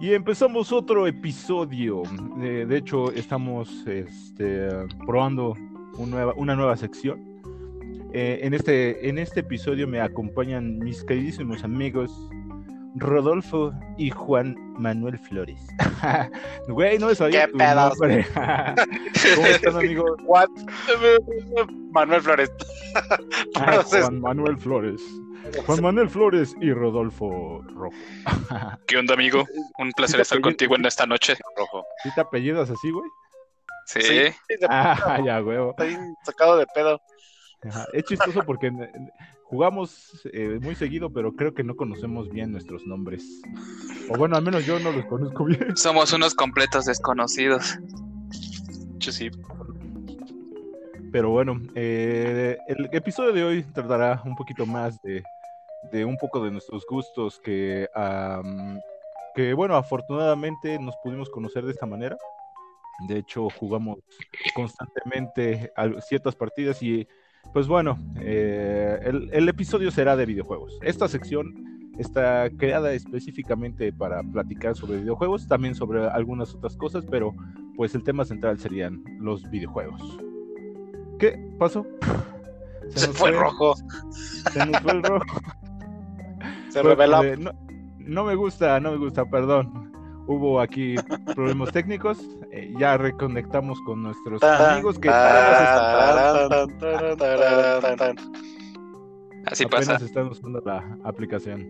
Y empezamos otro episodio. Eh, de hecho, estamos este, probando nueva, una nueva sección. Eh, en, este, en este episodio me acompañan mis queridísimos amigos Rodolfo y Juan Manuel Flores. Güey, no sabía ¿Qué pedos? ¿Cómo están, amigos? What? Manuel Flores. Ah, Juan Manuel Flores. Juan Manuel Flores y Rodolfo Rojo. ¿Qué onda, amigo? Un placer estar contigo en esta noche. Rojo. ¿Sí te apellidas así, güey? Sí. Sí, Ah, ya, huevo. Está bien sacado de pedo. Ajá, Es chistoso porque jugamos eh, muy seguido, pero creo que no conocemos bien nuestros nombres. O bueno, al menos yo no los conozco bien. Somos unos completos desconocidos. Yo sí. Pero bueno, eh, el episodio de hoy tratará un poquito más de, un poco de nuestros gustos que, am, que, bueno, afortunadamente nos pudimos conocer de esta manera. De hecho, jugamos constantemente ciertas partidas y, pues bueno, eh, el episodio será de videojuegos. Esta sección está creada específicamente para platicar sobre videojuegos, también sobre algunas otras cosas, pero pues el tema central serían los videojuegos. ¿Qué pasó? Se nos fue rojo. Se nos fue el rojo. Se reveló. de- no, no me gusta, no me gusta, perdón. Hubo aquí problemas técnicos. eh, ya reconectamos con nuestros amigos que Tarán, tarán. Así apenas pasa. están usando la aplicación.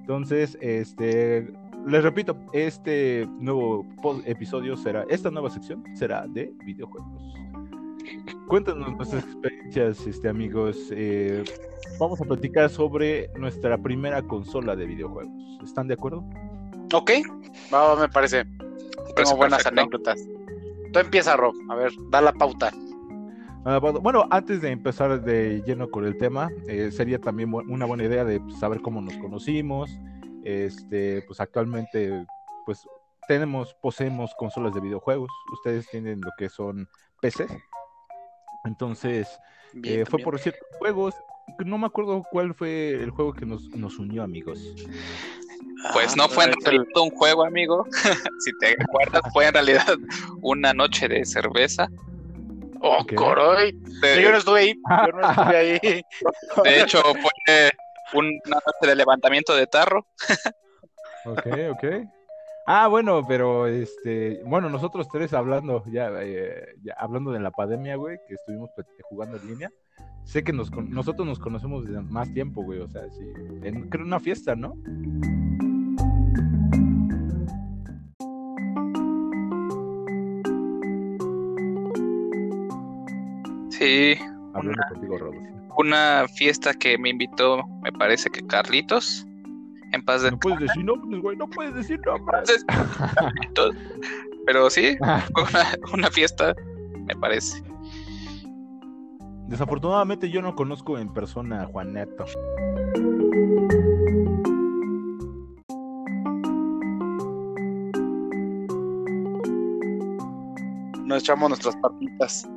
Entonces, este, les repito, este nuevo episodio será, esta nueva sección será de videojuegos. Cuéntanos nuestras experiencias, este, amigos. eh, vamos a platicar sobre nuestra primera consola de videojuegos. ¿Están de acuerdo? Ok, va, va, me parece. Parece Tengo buenas perfecto. anécdotas. Tú empieza, Rob. A ver, da la pauta. Ah, bueno, antes de empezar de lleno con el tema, eh, sería también una buena idea de pues, saber cómo nos conocimos. Este, pues actualmente, pues tenemos, poseemos consolas de videojuegos. Ustedes tienen lo que son PC. Entonces, Bien, eh, fue por ciertos juegos. No me acuerdo cuál fue el juego que nos, nos unió, amigos. Pues no Ah, fue en el- realidad un juego, amigo. si te acuerdas, fue en realidad una noche de cerveza. Oh, coroy. De, Yo no estuve ahí. Yo no estuve ahí. de hecho, fue una noche de levantamiento de tarro. Ok, ok. Ah, bueno, pero este, bueno, nosotros tres hablando, ya, eh, ya hablando de la pandemia, güey, que estuvimos jugando en línea. Sé que nos, nosotros nos conocemos desde más tiempo, güey, o sea, sí, en creo una fiesta, ¿no? Sí, Hablando contigo, Rodolfo. una fiesta que me invitó, me parece que Carlitos. En paz de No puedes decir nombres, güey, no puedes decir nombres. Entonces. Pero sí, fue una, una fiesta, me parece. Desafortunadamente yo no conozco en persona a Juan Neto. Nos echamos nuestras patitas.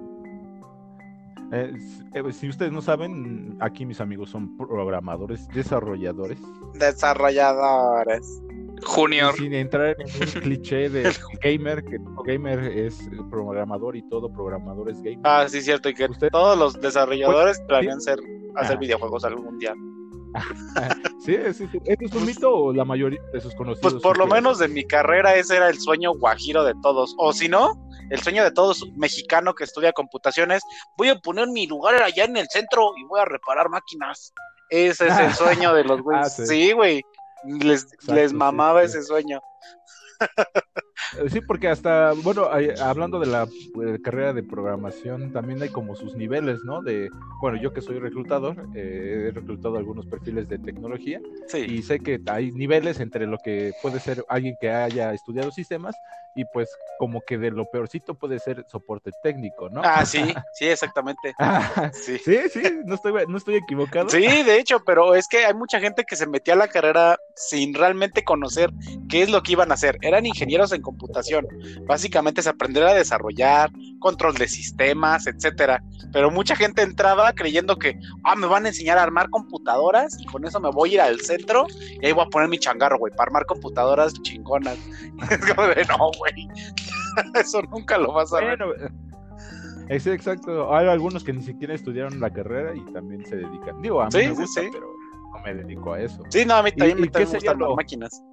Eh, eh, si ustedes no saben, aquí mis amigos son programadores, desarrolladores. Desarrolladores. Junior, Sin entrar en un cliché de gamer, que todo gamer es programador y todo programador es gamer. Ah, sí, cierto. Y que Usted- todos los desarrolladores planean ser, hacer Ah. videojuegos algún día. Sí, sí, sí. ¿Esto es un mito o la mayoría de sus conocidos? Pues por lo menos de mi carrera ese era el sueño guajiro de todos. O si no, el sueño de todos mexicano que estudia computaciones. Voy a poner mi lugar allá en el centro y voy a reparar máquinas. Ese es el sueño de los güeyes. Ah, sí. sí, güey. Les, Exacto, les sí, mamaba sí. ese sueño. Sí, porque hasta, bueno, hay- hablando de la eh, carrera de programación, también hay como sus niveles, ¿no? De, bueno, yo que soy reclutador, eh, he reclutado algunos perfiles de tecnología Sí. y sé que hay niveles entre lo que puede ser alguien que haya estudiado sistemas y pues como que de lo peorcito puede ser soporte técnico, ¿no? Ah, sí, sí, exactamente. Sí. sí, sí, no estoy, no estoy equivocado. Sí, de hecho, pero es que hay mucha gente que se metía a la carrera sin realmente conocer qué es lo que iban a hacer. Eran ingenieros en computación. Básicamente es aprender a desarrollar, control de sistemas, etcétera. Pero mucha gente entraba creyendo que, ah, me van a enseñar a armar computadoras y con eso me voy a ir al centro y ahí voy a poner mi changarro, güey, para armar computadoras chingonas. Es como de, no, güey. Eso nunca lo vas a ver. Bueno, es exacto. Hay algunos que ni siquiera estudiaron la carrera y también se dedican. Digo, a mí Sí, me sí, gusta, sí. pero no me dedico a eso. Sí, no, a mí también ¿Y- me y qué también me sería gustan las máquinas.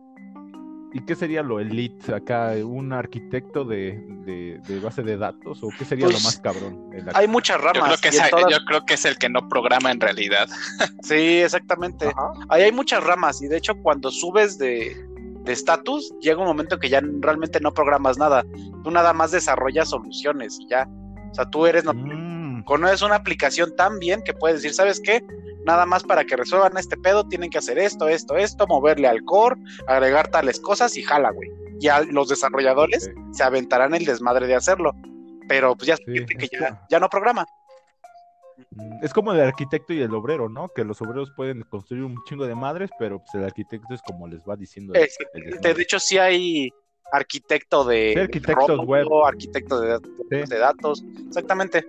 ¿Y qué sería lo elite acá? ¿Un arquitecto de, de- de base de datos? ¿O qué sería Pues, lo más cabrón? Hay muchas Yo creo, ramas. que y en es, todas- yo creo que es el que no programa en realidad. Sí, exactamente. Ajá. Ahí hay muchas ramas y de hecho cuando subes de de estatus llega un momento que ya realmente no programas nada. Tú nada más desarrollas soluciones y ya. O sea, tú eres no, Mm, conoces una aplicación tan bien que puedes decir, ¿sabes qué? Nada más para que resuelvan este pedo tienen que hacer esto, esto, esto, moverle al core, agregar tales cosas y jala, güey. Ya los desarrolladores se aventarán el desmadre de hacerlo. Pero pues ya Sí, que ya, no programa. Es como el arquitecto y el obrero, ¿no? Que los obreros pueden construir un chingo de madres, pero pues el arquitecto es como les va diciendo. el- el. De hecho, sí hay arquitecto de Sí, arquitectos web. arquitecto de, Sí. de datos. Exactamente.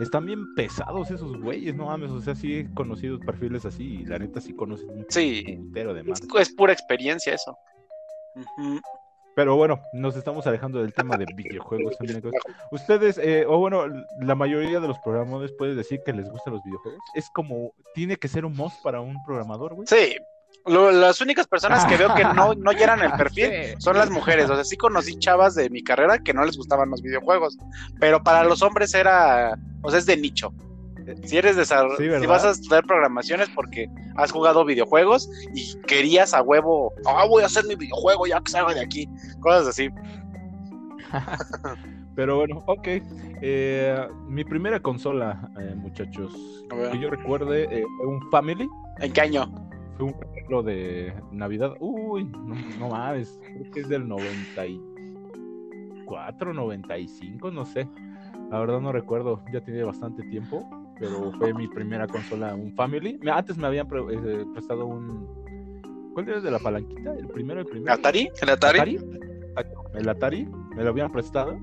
Están bien pesados esos güeyes, no mames. O sea, sí he conocido perfiles así y la neta sí conocen un Sí. putero de Es, madres. es pura experiencia eso. Pero bueno, nos estamos alejando del tema de videojuegos, amigos. Ustedes, eh, o bueno, la mayoría de los programadores pueden decir que les gustan los videojuegos. Es como, tiene que ser un must para un programador, güey. Sí. Lo- las únicas personas que veo que no, no llenan el perfil Sí. son las mujeres. O sea, sí conocí chavas de mi carrera que no les gustaban los videojuegos. Pero para los hombres era, o sea, es de nicho. Si eres desarrollador, Sí, si vas a estudiar programaciones porque has jugado videojuegos y querías a huevo, ah, voy a hacer mi videojuego ya que salga de aquí. Cosas así. Pero bueno, ok. Eh, mi primera consola, eh, muchachos, que yo recuerde, eh, un Family. ¿En qué año? Fue un regalo de Navidad. Uy, no, no mames, creo que es del 94, 95, no sé. La verdad no recuerdo, ya tiene bastante tiempo, pero fue mi primera consola, un Family. Antes me habían pre- eh, prestado un... ¿Cuál era de la palanquita? ¿El primero, el primero? ¿Atari? ¿El Atari? Exacto, El Atari, me lo habían prestado.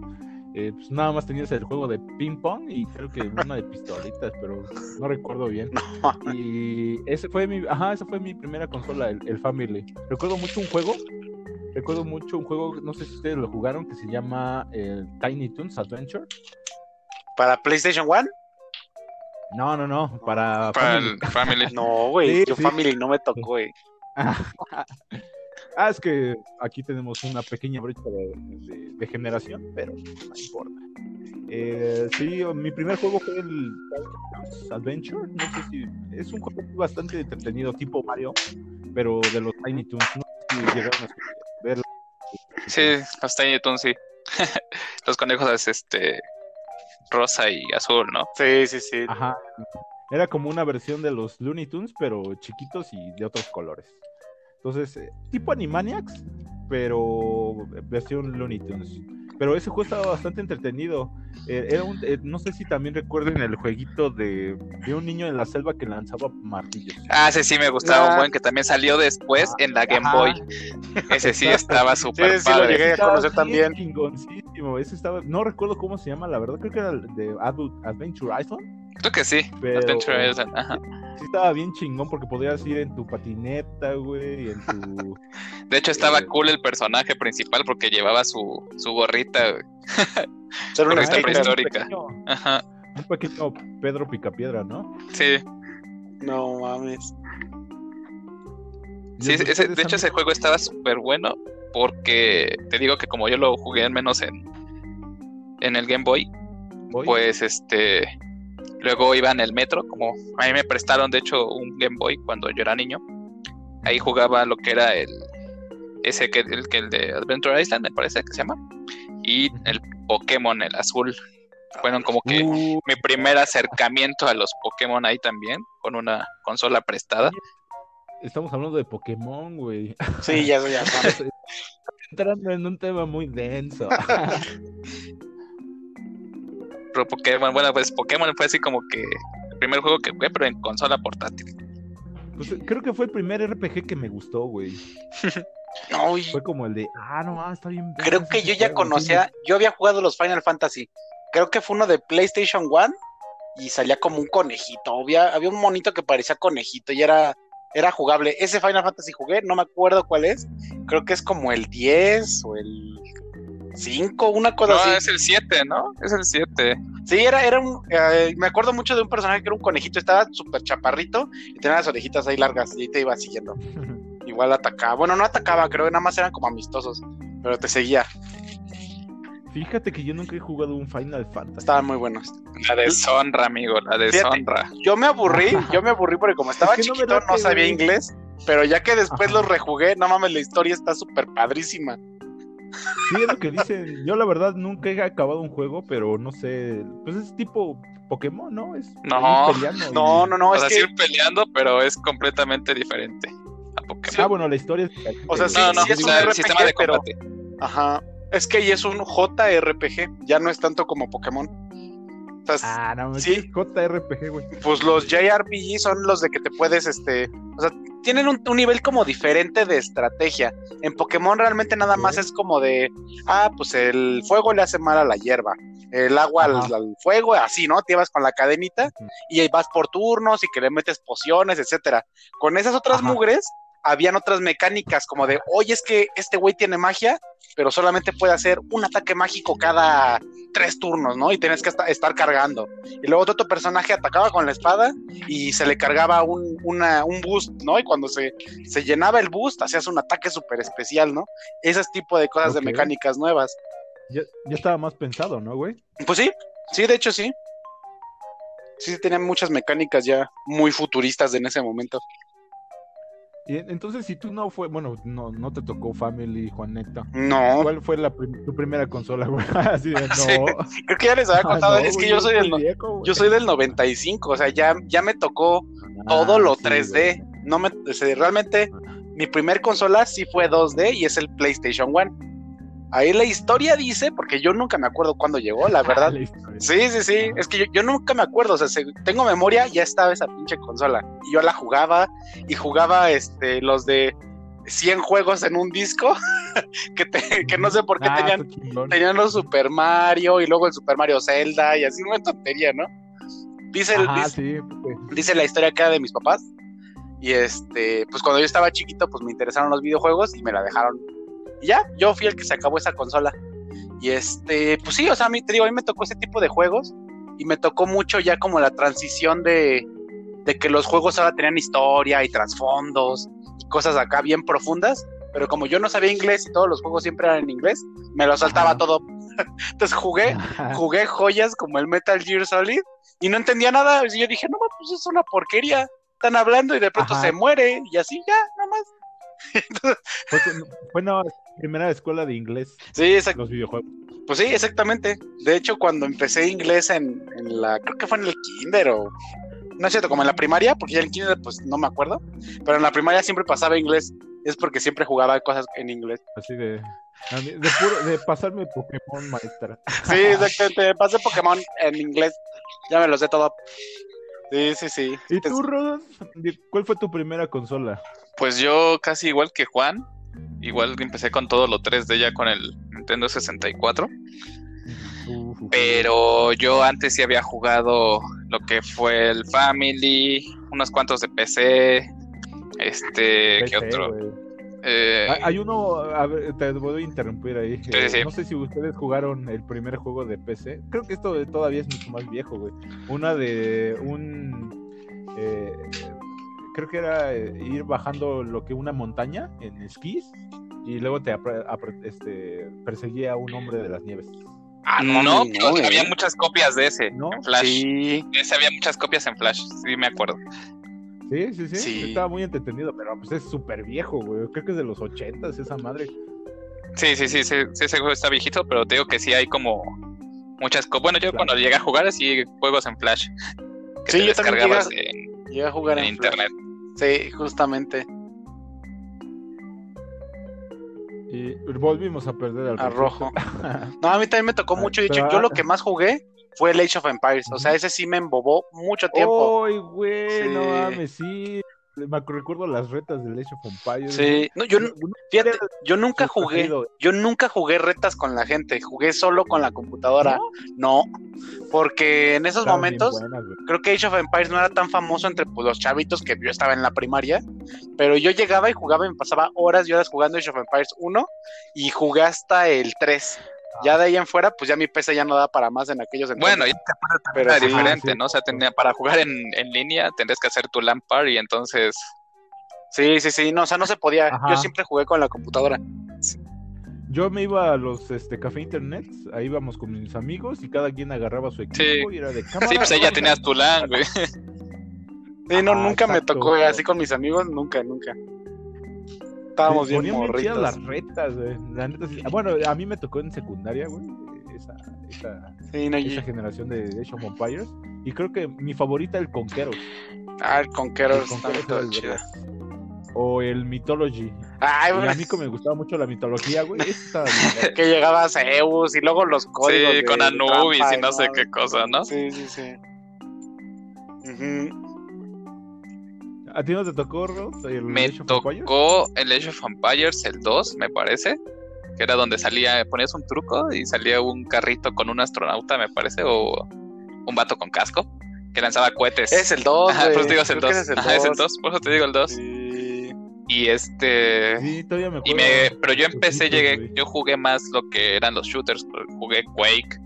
Eh, pues nada más tenías el juego de ping pong y creo que una de pistolitas, pero no recuerdo bien. Y ese fue mi, ajá, esa fue mi primera consola, el, el Family. Recuerdo mucho un juego, recuerdo mucho un juego, no sé si ustedes lo jugaron, que se llama el Tiny Toons Adventure. ¿Para PlayStation 1? No, no, no, para, Para Family. el Family. No, güey. Sí, yo sí. Family no me tocó, güey. Ah, es que aquí tenemos una pequeña brecha de, de- de generación, pero no importa. Eh, sí, mi primer juego fue el Adventure. No sé si es un juego bastante entretenido, tipo Mario, pero de los Tiny Toons. No sé si llegaron a ver. Sí, los Tiny Toons, sí. los conejos es este rosa y azul, ¿no? Sí, sí, sí. Ajá. Era como una versión de los Looney Tunes, pero chiquitos y de otros colores. Entonces, eh, tipo Animaniacs, pero versión Looney Tunes. Pero ese juego estaba bastante entretenido. Eh, era un, eh, no sé si también recuerden el jueguito de, de un niño en la selva que lanzaba martillos. Ah, ese sí me gustaba un Ah. buen que también salió después en la Game Ajá. Boy. Ese sí estaba súper sí lo padre. llegué a conocer también. chingoncísimo. Ese estaba, no recuerdo cómo se llama, la verdad, creo que era el de Adult Adventure Island. Creo que sí. Pero Adventure Island, ajá. Sí estaba bien chingón porque podías ir en tu patineta, güey, y en tu... De hecho, estaba Eh. cool el personaje principal porque llevaba su, su gorrita. güey. Ser un Gorrita prehistórica. Un pequeño, Ajá. un pequeño Pedro Picapiedra, ¿no? Sí, No mames. sí ese- de hecho ese juego estaba súper bueno porque te digo que como yo lo jugué al menos en, en el Game Boy, pues este luego iba en el metro, como a mí me prestaron de hecho un Game Boy cuando yo era niño. Ahí jugaba lo que era el ese que el que el de Adventure Island me parece que se llama y el Pokémon el azul. Fueron como que Uh, mi primer acercamiento a los Pokémon ahí también con una consola prestada. estamos hablando de Pokémon, güey. Sí, ya, ya. Entrando en un tema muy denso. Pero Pokémon, bueno, pues Pokémon fue así como que el primer juego que jugué, pero en consola portátil. Pues, creo que fue el primer RPG que me gustó, güey. No, y Fue como el de, ah, no, ah, está bien. creo que yo ya juego, conocía, yo había jugado los Final Fantasy. Creo que fue uno de PlayStation 1 y salía como un conejito. Había, había un monito que parecía conejito y era, era jugable. Ese Final Fantasy jugué, no me acuerdo cuál es. Creo que es como el 10 o el 5, una cosa No, así. es el 7, ¿no? Es el 7. Sí, era, era un. eh, me acuerdo mucho de un personaje que era un conejito, estaba súper chaparrito y tenía las orejitas ahí largas y ahí te iba siguiendo. Igual atacaba. Bueno, no atacaba, creo que nada más eran como amistosos, pero te seguía. Fíjate que yo nunca he jugado un Final Fantasy. Estaban muy buenos. La deshonra, amigo, la Fíjate. deshonra. Yo me aburrí, yo me aburrí porque como estaba Es que chiquito no, sabía inglés, pero ya que después Ajá. los rejugué, no mames, la historia está súper padrísima. Sí, es lo que dicen. Yo la verdad nunca he acabado un juego, pero no sé. Pues es tipo Pokémon, ¿no? Es No, peleando y- No, no, no, o es sea, que. sí ir peleando, pero es completamente diferente a Pokémon. Ah, bueno, la historia es. O sea, sí, no, no, sí es o un RPG, sistema de pero- combate. Ajá. Es que ahí es un JRPG, ya no es tanto como Pokémon. O sea, Ah, no, Sí. sí. JRPG, güey. pues los JRPG son los de que te puedes, este, o sea, tienen un, un nivel como diferente de estrategia. En Pokémon realmente nada más es como de, ah, pues el fuego le hace mal a la hierba, el agua al, fuego, así, ¿no? Te vas con la cadenita y ahí vas por turnos y que le metes pociones, etcétera. Con esas otras Ajá. mugres habían otras mecánicas como de, oye, es que este güey tiene magia, pero solamente puede hacer un ataque mágico cada tres turnos, ¿no? Y tienes que esta- estar cargando. Y luego otro personaje atacaba con la espada y se le cargaba un, una- un boost, ¿no? Y cuando se, se llenaba el boost, hacías un ataque súper especial, ¿no? Ese tipo de cosas de mecánicas nuevas. Ya, ya estaba más pensado, ¿no, güey? Pues sí, sí, de hecho sí. Sí, tenían muchas mecánicas ya muy futuristas en ese momento. Entonces, si tú no fue, bueno, no, no te tocó Family, Juaneta. No, ¿Cuál fue la prim- tu primera consola, güey? Así de, no. Sí, creo que ya les había Ah, contado, no, es que güey, yo soy del, viejo, yo soy del 95, o sea, ya, ya me tocó todo Ah, lo sí, 3D. güey. No me, o sea, realmente mi primer consola sí fue 2D y es el PlayStation 1. Ahí la historia dice, porque yo nunca me acuerdo cuándo llegó, la verdad. La historia. Sí, sí, sí. Es que yo, yo nunca me acuerdo. O sea, se- tengo memoria, ya estaba esa pinche consola. Y yo la jugaba y jugaba este, los de 100 juegos en un disco. que, te- que no sé por qué Ah, tenían, tenían los Super Mario y luego el Super Mario Zelda y así una tontería, ¿no? Dice, Ajá, dice, sí, dice la historia acá de mis papás. Y este, pues cuando yo estaba chiquito, pues me interesaron los videojuegos y me la dejaron. Y ya, yo fui el que se acabó esa consola. Y este, pues sí, o sea, a mí te digo, a mí me tocó ese tipo de juegos y me tocó mucho ya como la transición de, de que los juegos ahora tenían historia y trasfondos y cosas acá bien profundas. Pero como yo no sabía inglés y todos los juegos siempre eran en inglés, me lo saltaba Ajá. todo. Entonces jugué jugué joyas como el Metal Gear Solid y no entendía nada. Y yo dije, no, pues es una porquería. Están hablando y de pronto Ajá. se muere y así ya. Fue, fue una primera escuela de inglés, Sí, exact- los videojuegos. pues sí, exactamente. De hecho, cuando empecé inglés en, en la, creo que fue en el kinder o, no es cierto, como en la primaria, porque ya en el kinder pues no me acuerdo, pero en la primaria siempre pasaba inglés. Es porque siempre jugaba cosas en inglés. Así de. De, puro- de pasarme Pokémon maestra. Sí, exactamente. Pasé Pokémon en inglés. Ya me lo sé todo. Sí, sí, sí. ¿Y tú, Rodos? ¿Cuál fue tu primera consola? Pues yo casi igual que Juan, igual empecé con todo lo 3D ya con el Nintendo 64, Uf, uf, pero yo antes sí había jugado lo que fue el Family, unos cuantos de PC, este, ¿qué PC, otro? güey. Eh, Hay- uno, a ver, te voy a interrumpir ahí. Sí, Eh, sí. No sé si ustedes jugaron el primer juego de PC. Creo que esto todavía es mucho más viejo, güey. Una de un. eh, creo que era eh, ir bajando lo que una montaña en esquís y luego te este, perseguía a un hombre de las nieves. Ah, no, no, pero eh. había muchas copias de ese ¿No? en Flash. Sí. Ese había muchas copias en Flash, sí me acuerdo. Sí, sí, sí, Sí. Estaba muy entretenido, pero pues es súper viejo, güey. Creo que es de los ochentas esa madre. Sí, sí, sí, sí, sí, ese juego está viejito, pero te digo que sí hay como muchas copias. Bueno, yo Claro. cuando llegué a jugar, sí, juegos en Flash. Que Sí, te yo también descargabas llegué en, Llegué a jugar en en, Flash. internet. Sí, justamente. Y volvimos a perder al A rojo. No, a mí también me tocó mucho. De hecho, pero- yo lo que más jugué fue el Age of Empires. O sea, ese sí me embobó mucho tiempo. ¡Ay, güey! No Sí. mames, sí. me recuerdo las retas del Age of Empires. Sí, no, yo, fíjate, yo nunca jugué, yo nunca jugué retas con la gente, jugué solo con la computadora. No, porque en esos momentos buenas, creo que Age of Empires no era tan famoso entre pues, los chavitos que yo estaba en la primaria, pero yo llegaba y jugaba y me pasaba horas y horas jugando Age of Empires 1 y jugué hasta el 3. Ya de ahí en fuera, pues ya mi PC ya no da para más en aquellos entonces. Bueno, y pero era sí, diferente, sí. ¿no? O sea, tenía, para jugar en, en línea tendrías que hacer tu LAN party, entonces sí, sí, sí, no, o sea, no se podía. Ajá. Yo siempre jugué con la computadora. Yo me iba a los este, café internet, ahí íbamos con mis amigos y cada quien agarraba su equipo Sí. y era de sí, cámara. pues ahí ya tenías tu LAN, güey. Sí, no, Ajá, nunca me tocó así con mis amigos, nunca, nunca. Estábamos bien morritos. las retas, güey. La neta, sí. Bueno, a mí me tocó en secundaria, güey. Esa, esa, Sí, no, esa y- generación de Age of Empires. Y creo que mi favorita el Conqueros. Ah, el está Conqueros todo era el chido. vergas. O el Mythology. Ay, bueno, a mí me gustaba mucho la mitología, güey. Esa que llegaba Zeus y luego los códigos. Sí, de con Anubis trampa y no sé qué cosa, ¿no? Sí, sí, sí. Ujú. ¿A ti no te tocó, Ross, el Me Age tocó el Age of Empires, el 2, me parece, que era donde salía, ponías un truco y salía un carrito con un astronauta, me parece, o un vato con casco, que lanzaba cohetes. Es el 2. Ajá, por eso te digo es el Creo que 2. ese Ajá, es el dos. 2, por eso te digo el 2. Sí. Y este... Sí, todavía me Y acuerdo. me, pero yo empecé, llegué, güey. yo jugué más lo que eran los shooters, jugué Quake,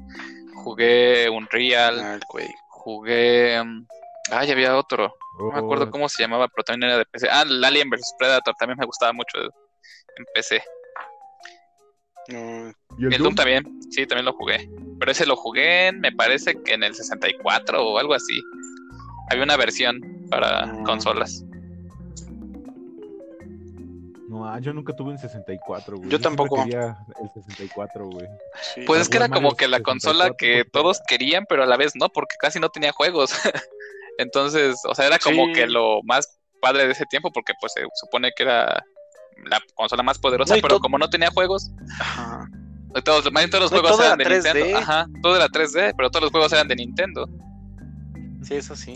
jugué Unreal, Ah, el güey. jugué... mm, Ay, había otro, no me acuerdo Oh, cómo se llamaba, pero también era de PC. Ah, el Alien vs Predator también me gustaba mucho en PC. No, ¿Y el El Doom? Doom también, sí, también lo jugué. Pero ese lo jugué, en, me parece que en el 64 o algo así. Había una versión para Ah. consolas. No, ah, yo nunca tuve un 64, güey. Yo tampoco. quería el 64, güey. sí. Pues es que era como que la 64 consola que porque todos querían, pero a la vez no, porque casi no tenía juegos. Entonces, o sea, era como Sí. que lo más padre de ese tiempo, porque pues se supone que era la consola más poderosa, No, pero como no tenía juegos, Ajá. todos, más bien todos los No, juegos todo eran de era 3D. Nintendo. Ajá, todo era 3D, pero todos los juegos eran de Nintendo. Sí, eso sí.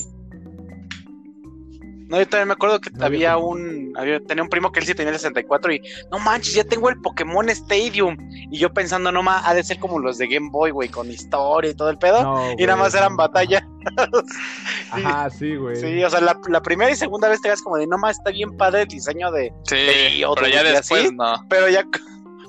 No, yo también me acuerdo que No había un, había, tenía un primo que él sí tenía el 64 y, no manches, ya tengo el Pokémon Stadium. Y yo pensando, no más, ha de ser como los de Game Boy, güey, con historia y todo el pedo. No, y nada más eran no. batalla. Ajá, sí, güey. Sí, o sea, la, la primera y segunda vez te das como de, no más, está bien padre el diseño de... Sí, Sí, otro pero ya después así. no. Pero ya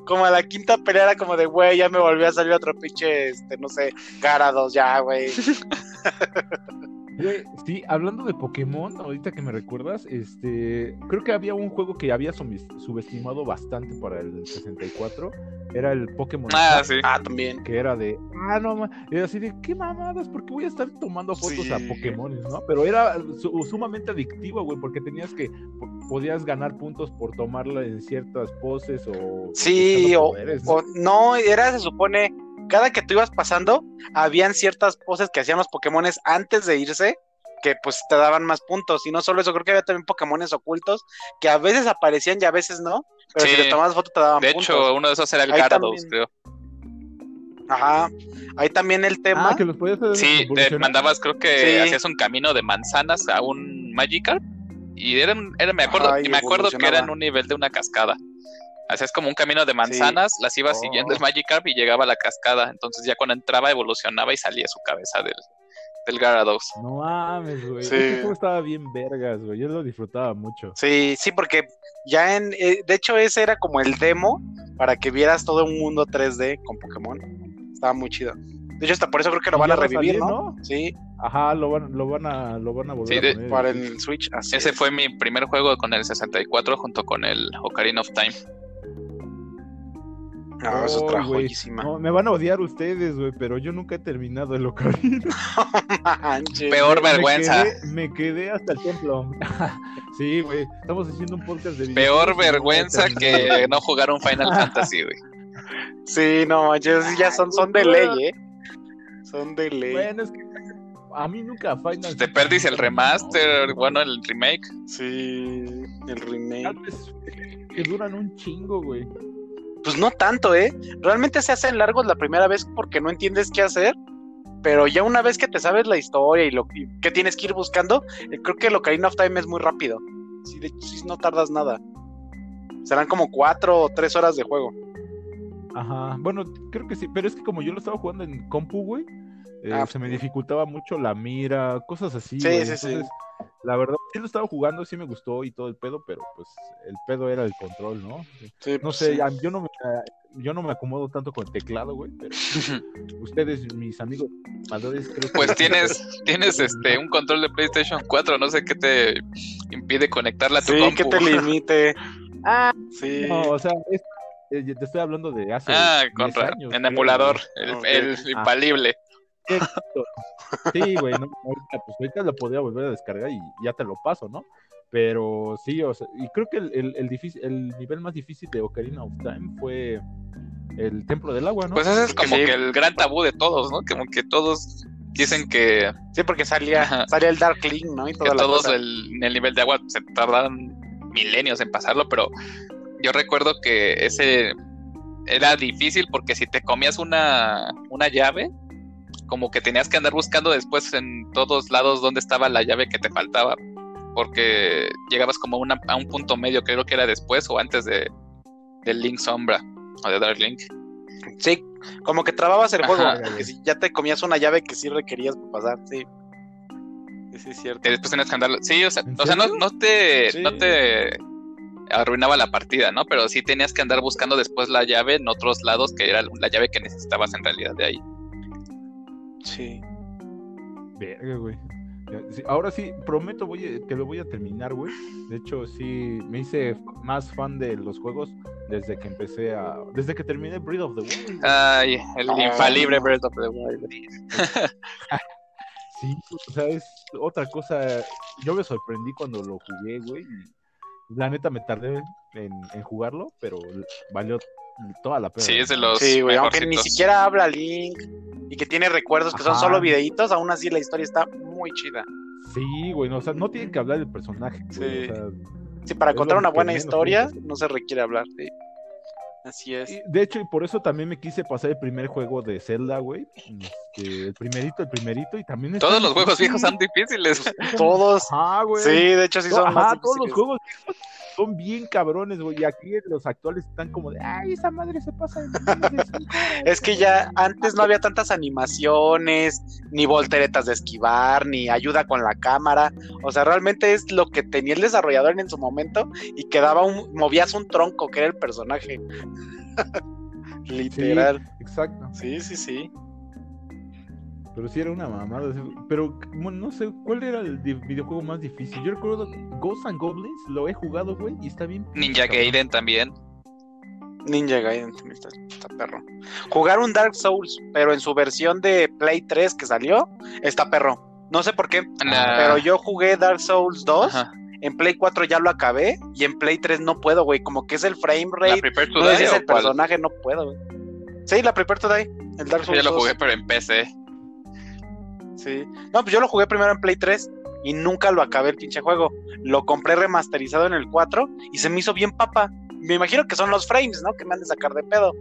como a la quinta pelea era como de, güey, ya me volvió a salir otro pinche, este, no sé, Garados ya, güey. Güey, sí, hablando de Pokémon, ahorita que me recuerdas, este, creo que había un juego que había subes- subestimado bastante para el 64, era el Pokémon Ah, sí. Ah, también. que era de, ah, no, ma-", era así de, qué mamadas, porque voy a estar tomando fotos a. Pokémon, ¿no? Pero era su- sumamente adictivo, güey, porque tenías que, po- podías ganar puntos por tomarla en ciertas poses o... Sí, usando o, poderes, ¿no? o no, era, se supone, cada que tú ibas pasando, habían ciertas poses que hacían los Pokémones antes de irse, que pues te daban más puntos. Y no solo eso, creo que había también Pokémones ocultos, que a veces aparecían y a veces no, pero si le tomabas foto te daban De puntos. hecho, uno de esos era el también. creo. Ajá, ahí también el tema. Ah, que los podías hacer Sí, te mandabas, creo que Sí. hacías un camino de manzanas a un Magikarp. Y eran, era, me acuerdo, Ajá, y y me acuerdo que era en evolucionaba. un nivel de una cascada. Hacías como un camino de manzanas, las ibas Oh. siguiendo el Magikarp y llegaba a la cascada. Entonces ya cuando entraba evolucionaba y salía su cabeza del, del Gyarados. No mames, güey. Sí. Juego estaba bien vergas, güey. Yo lo disfrutaba mucho. Sí, sí, porque ya en, eh, de hecho ese era como el demo para que vieras todo un mundo 3D con Pokémon. Estaba muy chido. De hecho, hasta por eso creo que lo van a va a revivir, salir, ¿no? Sí, Ajá, lo van, lo van a, lo van a volver Sí, a de- poner. para el Switch. Así Ese es. fue mi primer juego con el 64 junto con el Ocarina of Time. No, es Oh, otra joyísima. No, me van a odiar ustedes, güey, pero yo nunca he terminado el Ocarina. Peor Me- vergüenza. Me quedé, me quedé hasta el templo. sí, güey. Estamos haciendo un podcast de Peor vergüenza que no jugar un Final Fantasy, güey. Sí, no, manches, ya son, son de ley, ¿eh? Son de ley. Bueno, es que a mí nunca Final Te perdís el remaster, bueno, el remake. Sí, el remake. Que duran un chingo, güey. Pues no tanto, ¿eh? Realmente se hacen largos la primera vez porque no entiendes qué hacer. Pero ya una vez que te sabes la historia y lo y que tienes que ir buscando, eh, creo que el Ocarina of Time es muy rápido. Sí, de hecho, sí, no tardas nada. Serán como cuatro o tres horas de juego. Ajá, bueno, creo que sí, pero es que como yo lo estaba jugando en compu, güey, eh, Ah, se me dificultaba mucho la mira, cosas así, Sí, sí, sí. La verdad, sí lo estaba jugando, sí me gustó y todo el pedo, pero pues el pedo era el control, ¿no? Sí, No pues, sé, sí. yo no me, yo no me acomodo tanto con el teclado, güey, pero ustedes, mis amigos jugadores, creo que... Pues tienes, tienes este un control de PlayStation 4, no sé qué te impide conectarla a tu Sí, compu. que te limite. Ah, sí. No, o sea, es- eh, te estoy hablando de hace Ah, 10 con ra- años, en creo, emulador, el, Ok. el Ah. Exacto. Sí, güey, no, ahorita, pues ahorita lo podría volver a descargar y ya te lo paso, ¿no? Pero sí, o sea, y creo que el, el, el, difícil, el nivel más difícil de Ocarina of Time fue el Templo del Agua, ¿no? Pues ese es como sí. que el gran tabú de todos, ¿no? Como que todos dicen que, Sí, porque salía, salía el Dark Link, ¿no? Y que toda la todos cosa. el, en el nivel de agua se tardan milenios en pasarlo, pero yo recuerdo que ese era difícil porque si te comías una, una llave, como que tenías que andar buscando después en todos lados dónde estaba la llave que te faltaba, porque llegabas como a, una- a un punto medio, creo que era después o antes de del Link Sombra o de Dark Link. Sí, como que trababas el juego. Si ya te comías una llave que sí requerías para pasar, sí. Sí, es cierto. que después tenías que andar. Sí, o sea, ¿En o sea no, te, Sí. no te arruinaba la partida, ¿no? Pero sí tenías que andar buscando después la llave en otros lados, que era la llave que necesitabas en realidad de ahí. Sí. Verga, güey. Sí, ahora sí, prometo voy a- que lo voy a terminar, güey. De hecho, sí, me hice más fan de los juegos desde que empecé a... Desde que terminé Breath of the Wild. güey. Ay, el Ah. infalible Breath of the Wild. Sí, o sea, es otra cosa. Yo me sorprendí cuando lo jugué, güey. La neta me tardé en, en jugarlo, pero valió toda la pena. Sí, es de los Sí, güey, aunque ni siquiera habla Link y que tiene recuerdos que son solo videitos, aún así la historia está muy chida. Sí, güey, no, o sea, no tiene que hablar del personaje. güey, Sí. o sea, Sí, para contar una buena historia no se requiere hablar. sí. Así es. y de hecho, y por eso también me quise pasar el primer juego de Zelda, güey. Este, el primerito, el primerito, y también... Todos los juegos viejos son difíciles. Todos. Ajá, güey. Sí, de hecho sí son Ajá, más todos los juegos viejos son bien cabrones, güey. Y aquí los actuales están como de, ay, esa madre se pasa de niveles de cinco horas". Es que ya antes no había tantas animaciones, ni volteretas de esquivar, ni ayuda con la cámara. O sea, realmente es lo que tenía el desarrollador en su momento y quedaba un, movías un tronco que era el personaje. Literal. Exacto. Sí, sí, sí. Pero sí era una mamada. Pero bueno, no sé, ¿cuál era el videojuego más difícil? Yo recuerdo Ghosts and Goblins, lo he jugado, güey, y está bien. Ninja cabrón. Gaiden también. Ninja Gaiden también está, está perro. Jugar un Dark Souls, pero en su versión de Play 3 que salió, está perro. No sé por qué, pero yo jugué Dark Souls 2. Ajá. En Play 4 ya lo acabé y en Play 3 no puedo, güey. Como que es el frame ¿La rate. No es el cuál? personaje, no puedo, güey. Sí, la Prepare to Die. El Dark Yo Souls ya lo 2. jugué, pero en PC. Sí. No, pues yo lo jugué primero en Play 3 y nunca lo acabé el pinche juego. Lo compré remasterizado en el 4 y se me hizo bien papa. Me imagino que son los frames, ¿no? Que me han de sacar de pedo.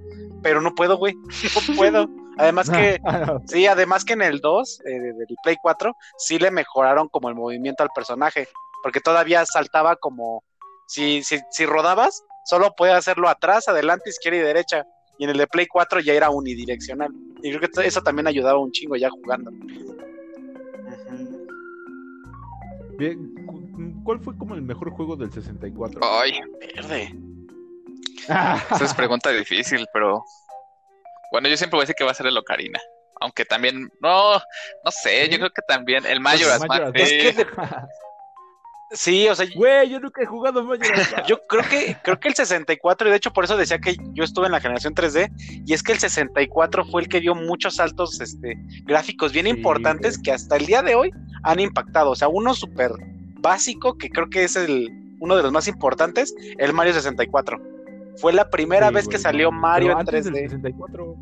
Pero no puedo, güey. No puedo. Además que, sí, además que en el 2, eh, del Play 4, sí le mejoraron como el movimiento al personaje. Porque todavía saltaba como. Si, si, si rodabas, solo podía hacerlo atrás, adelante, izquierda y derecha. Y en el de Play 4 ya era unidireccional. Y creo que eso también ayudaba un chingo ya jugando. Bien, cu- ¿Cuál fue como el mejor juego del 64? Ay, Verde. esa es pregunta difícil, pero. Bueno, yo siempre voy a decir que va a ser el Ocarina. Aunque también. No, no sé, ¿Sí? yo creo que también. El Majora's Majora's Mask. Es sí. que de- Sí, o sea, Güey, yo nunca he jugado Majora's yo creo que creo que el 64 y de hecho por eso decía que yo estuve en la generación 3D y es que el 64 fue el que dio muchos saltos este gráficos bien Sí, importantes güey. que hasta el día de hoy han impactado, o sea, uno súper básico que creo que es el uno de los más importantes, el Mario 64. Fue la primera Sí, vez que salió. Mario en antes del 3D. 64.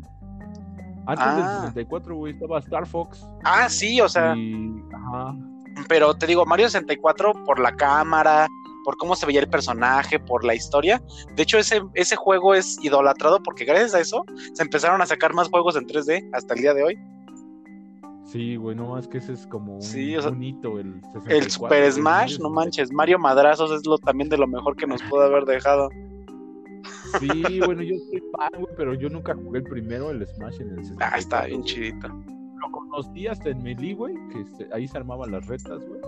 Antes Ah. del 64, güey, estaba Star Fox. Ah, sí, o sea, y... Ajá. Pero te digo, Mario 64 por la cámara, por cómo se veía el personaje, por la historia. De hecho, ese, ese juego es idolatrado porque gracias a eso se empezaron a sacar más juegos en 3D hasta el día de hoy. Sí, güey, no más que ese es como un, Sí, o sea, un hito, el 64, El Super Smash, no manches, Mario Madrazos es lo también de lo mejor que nos pudo haber dejado. Sí, bueno, yo soy fan, güey, pero yo nunca jugué el primero, el Smash en el 64. Ah, está bien chidito. Conocí hasta en Melee, güey, que se- ahí se armaban las retas, güey.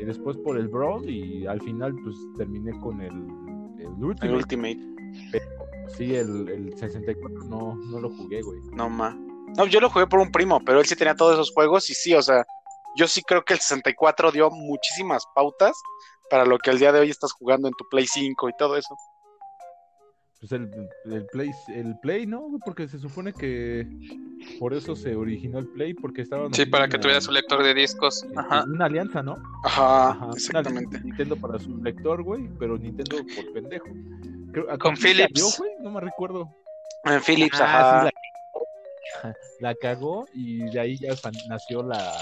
Y después por el Brawl y al final, pues, terminé con el, el Ultimate. El Ultimate, Sí, el, el 64 no, no lo jugué, güey. no ma. No, yo lo jugué por un primo, pero él sí tenía todos esos juegos y sí, o sea, yo sí creo que el 64 dio muchísimas pautas para lo que al día de hoy estás jugando en tu Play 5 y todo eso. Pues el, el Play, el Play, ¿no? Porque se supone que por eso se originó el Play, porque estaban... Sí, para que una- tuviera su lector de discos. este, Ajá. Una alianza, ¿no? Ajá, Ajá, exactamente. Nintendo para su lector, güey, pero Nintendo por pendejo. Creo- ¿a Con Philips. güey? No me recuerdo. En Philips, Ah, ajá. sí, la, la cagó y de ahí ya nació la,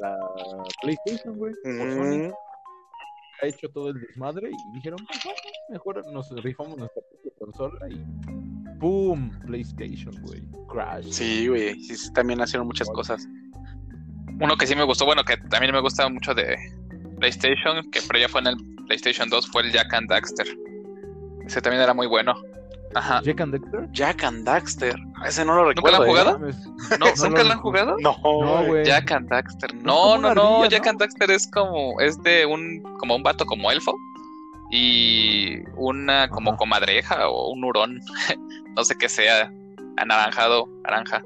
la PlayStation, güey. Mm, Ha hecho todo el desmadre y dijeron, pues, mejor nos rifamos nuestra propia consola y ¡pum! PlayStation, güey. Crash. sí, güey, sí, sí, también hicieron muchas cosas. Uno que sí me gustó, bueno, que también me gusta mucho de PlayStation, que pero ya fue en el PlayStation 2, fue el Jack and Daxter. Ese también era muy bueno. Ajá. Jack and Dexter. Jack and Daxter, ese no lo ¿Nunca recuerdo. lo han ¿eh? jugado? Mames. ¿No, No ¿Nunca lo lo han jugado? No, güey. Jack and Daxter. No, no, no. ardilla, Jack ¿no? and Daxter es como, es de un, como un vato como elfo y una como Ajá. comadreja o un hurón, no sé qué sea, anaranjado, naranja.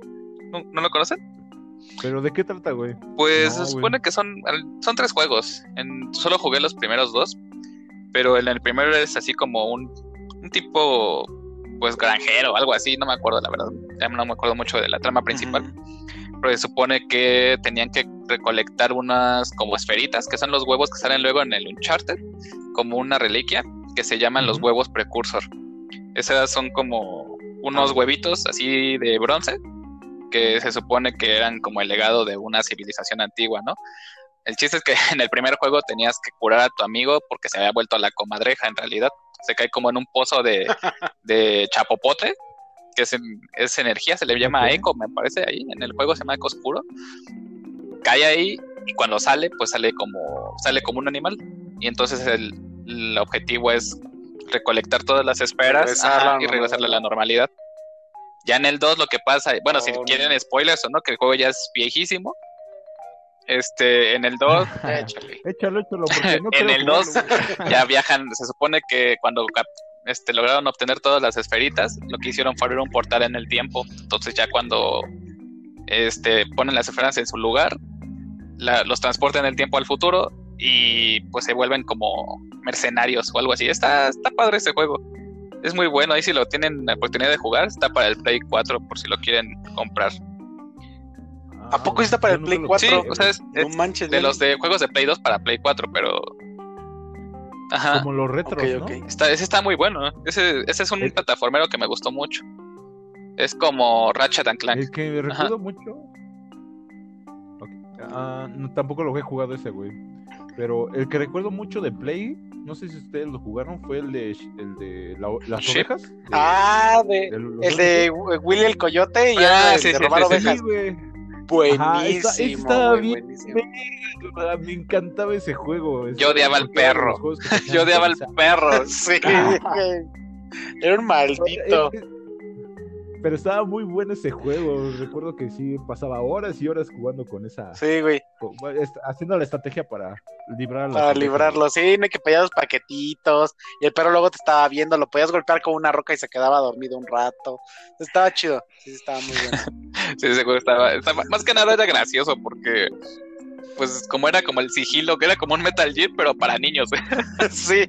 ¿No, ¿no lo conocen? ¿Pero de qué trata, güey? Pues No, se güey. supone que son, son tres juegos. En, solo jugué los primeros dos, pero en el primero es así como un, un tipo, pues granjero, algo así, no me acuerdo la verdad, no me acuerdo mucho de la trama principal pero se supone que tenían que recolectar unas como esferitas, que son los huevos que salen luego en el Uncharted, como una reliquia, que se llaman los huevos precursor. Esas son como unos Ah. huevitos así de bronce, que se supone que eran como el legado de una civilización antigua, ¿no? El chiste es que en el primer juego tenías que curar a tu amigo porque se había vuelto a la comadreja en realidad. Se cae como en un pozo de, de chapopote, que es, en- es energía, se le llama eco, me parece ahí, en el juego se llama eco oscuro. Cae ahí y cuando sale, pues sale como, sale como un animal. Y entonces el, el objetivo es recolectar todas las esferas Regresar a ajá, la y regresarle a la normalidad. Ya en el 2 lo que pasa, bueno, si Oh, no. quieren spoilers o no, que el juego ya es viejísimo. Este, en el 2 Échale. Échalo, échalo, porque no En el dos, jugarlo, güey. ya viajan, se supone que cuando este, lograron obtener todas las esferitas, lo que hicieron fue abrir un portal en el tiempo. Entonces ya cuando este, ponen las esferas en su lugar, la- los transportan el tiempo al futuro y pues se vuelven como mercenarios o algo así. Está, está padre ese juego. Es muy bueno, ahí si lo tienen la oportunidad de jugar, está para el Play 4 por si lo quieren comprar. ¿A poco está para el Play lo 4? Sí, jugué, o sea, es, No es manches, de los de juegos de Play 2 para Play 4, pero... Ajá. Como los retros, Ok, ¿no? ok. Está, ese está muy bueno. ¿eh? Ese, ese es un El- plataformero que me gustó mucho. Es como Ratchet and Clank. El que me recuerdo mucho. Ok, ah, no, tampoco lo he jugado ese, güey. Pero el que recuerdo mucho de Play, no sé si ustedes lo jugaron, fue el de, el de la- las Ship. ovejas. de- Ah, de, el de Willy el Coyote y Ah, era el de sí, robar sí, sí, ovejas. Sí, güey. Buenísimo, Ajá, esa- estaba güey, bien buenísimo. Me encantaba ese juego. ese- Yo odiaba al perro. Yo odiaba al perro. Sí. Era un maldito. Pero estaba muy bueno ese juego. Recuerdo que sí pasaba horas y horas jugando con esa. Sí, güey. con- haciendo la estrategia para librar a las Para librarlo, sí, no hay que pedir los paquetitos. Y el perro luego te estaba viendo, lo podías golpear con una roca y se quedaba dormido un rato. Estaba chido, sí, estaba muy bueno. Sí, ese juego estaba, estaba- Más que nada era gracioso porque. Pues como era como el sigilo, que era como un Metal Gear, pero para niños. sí,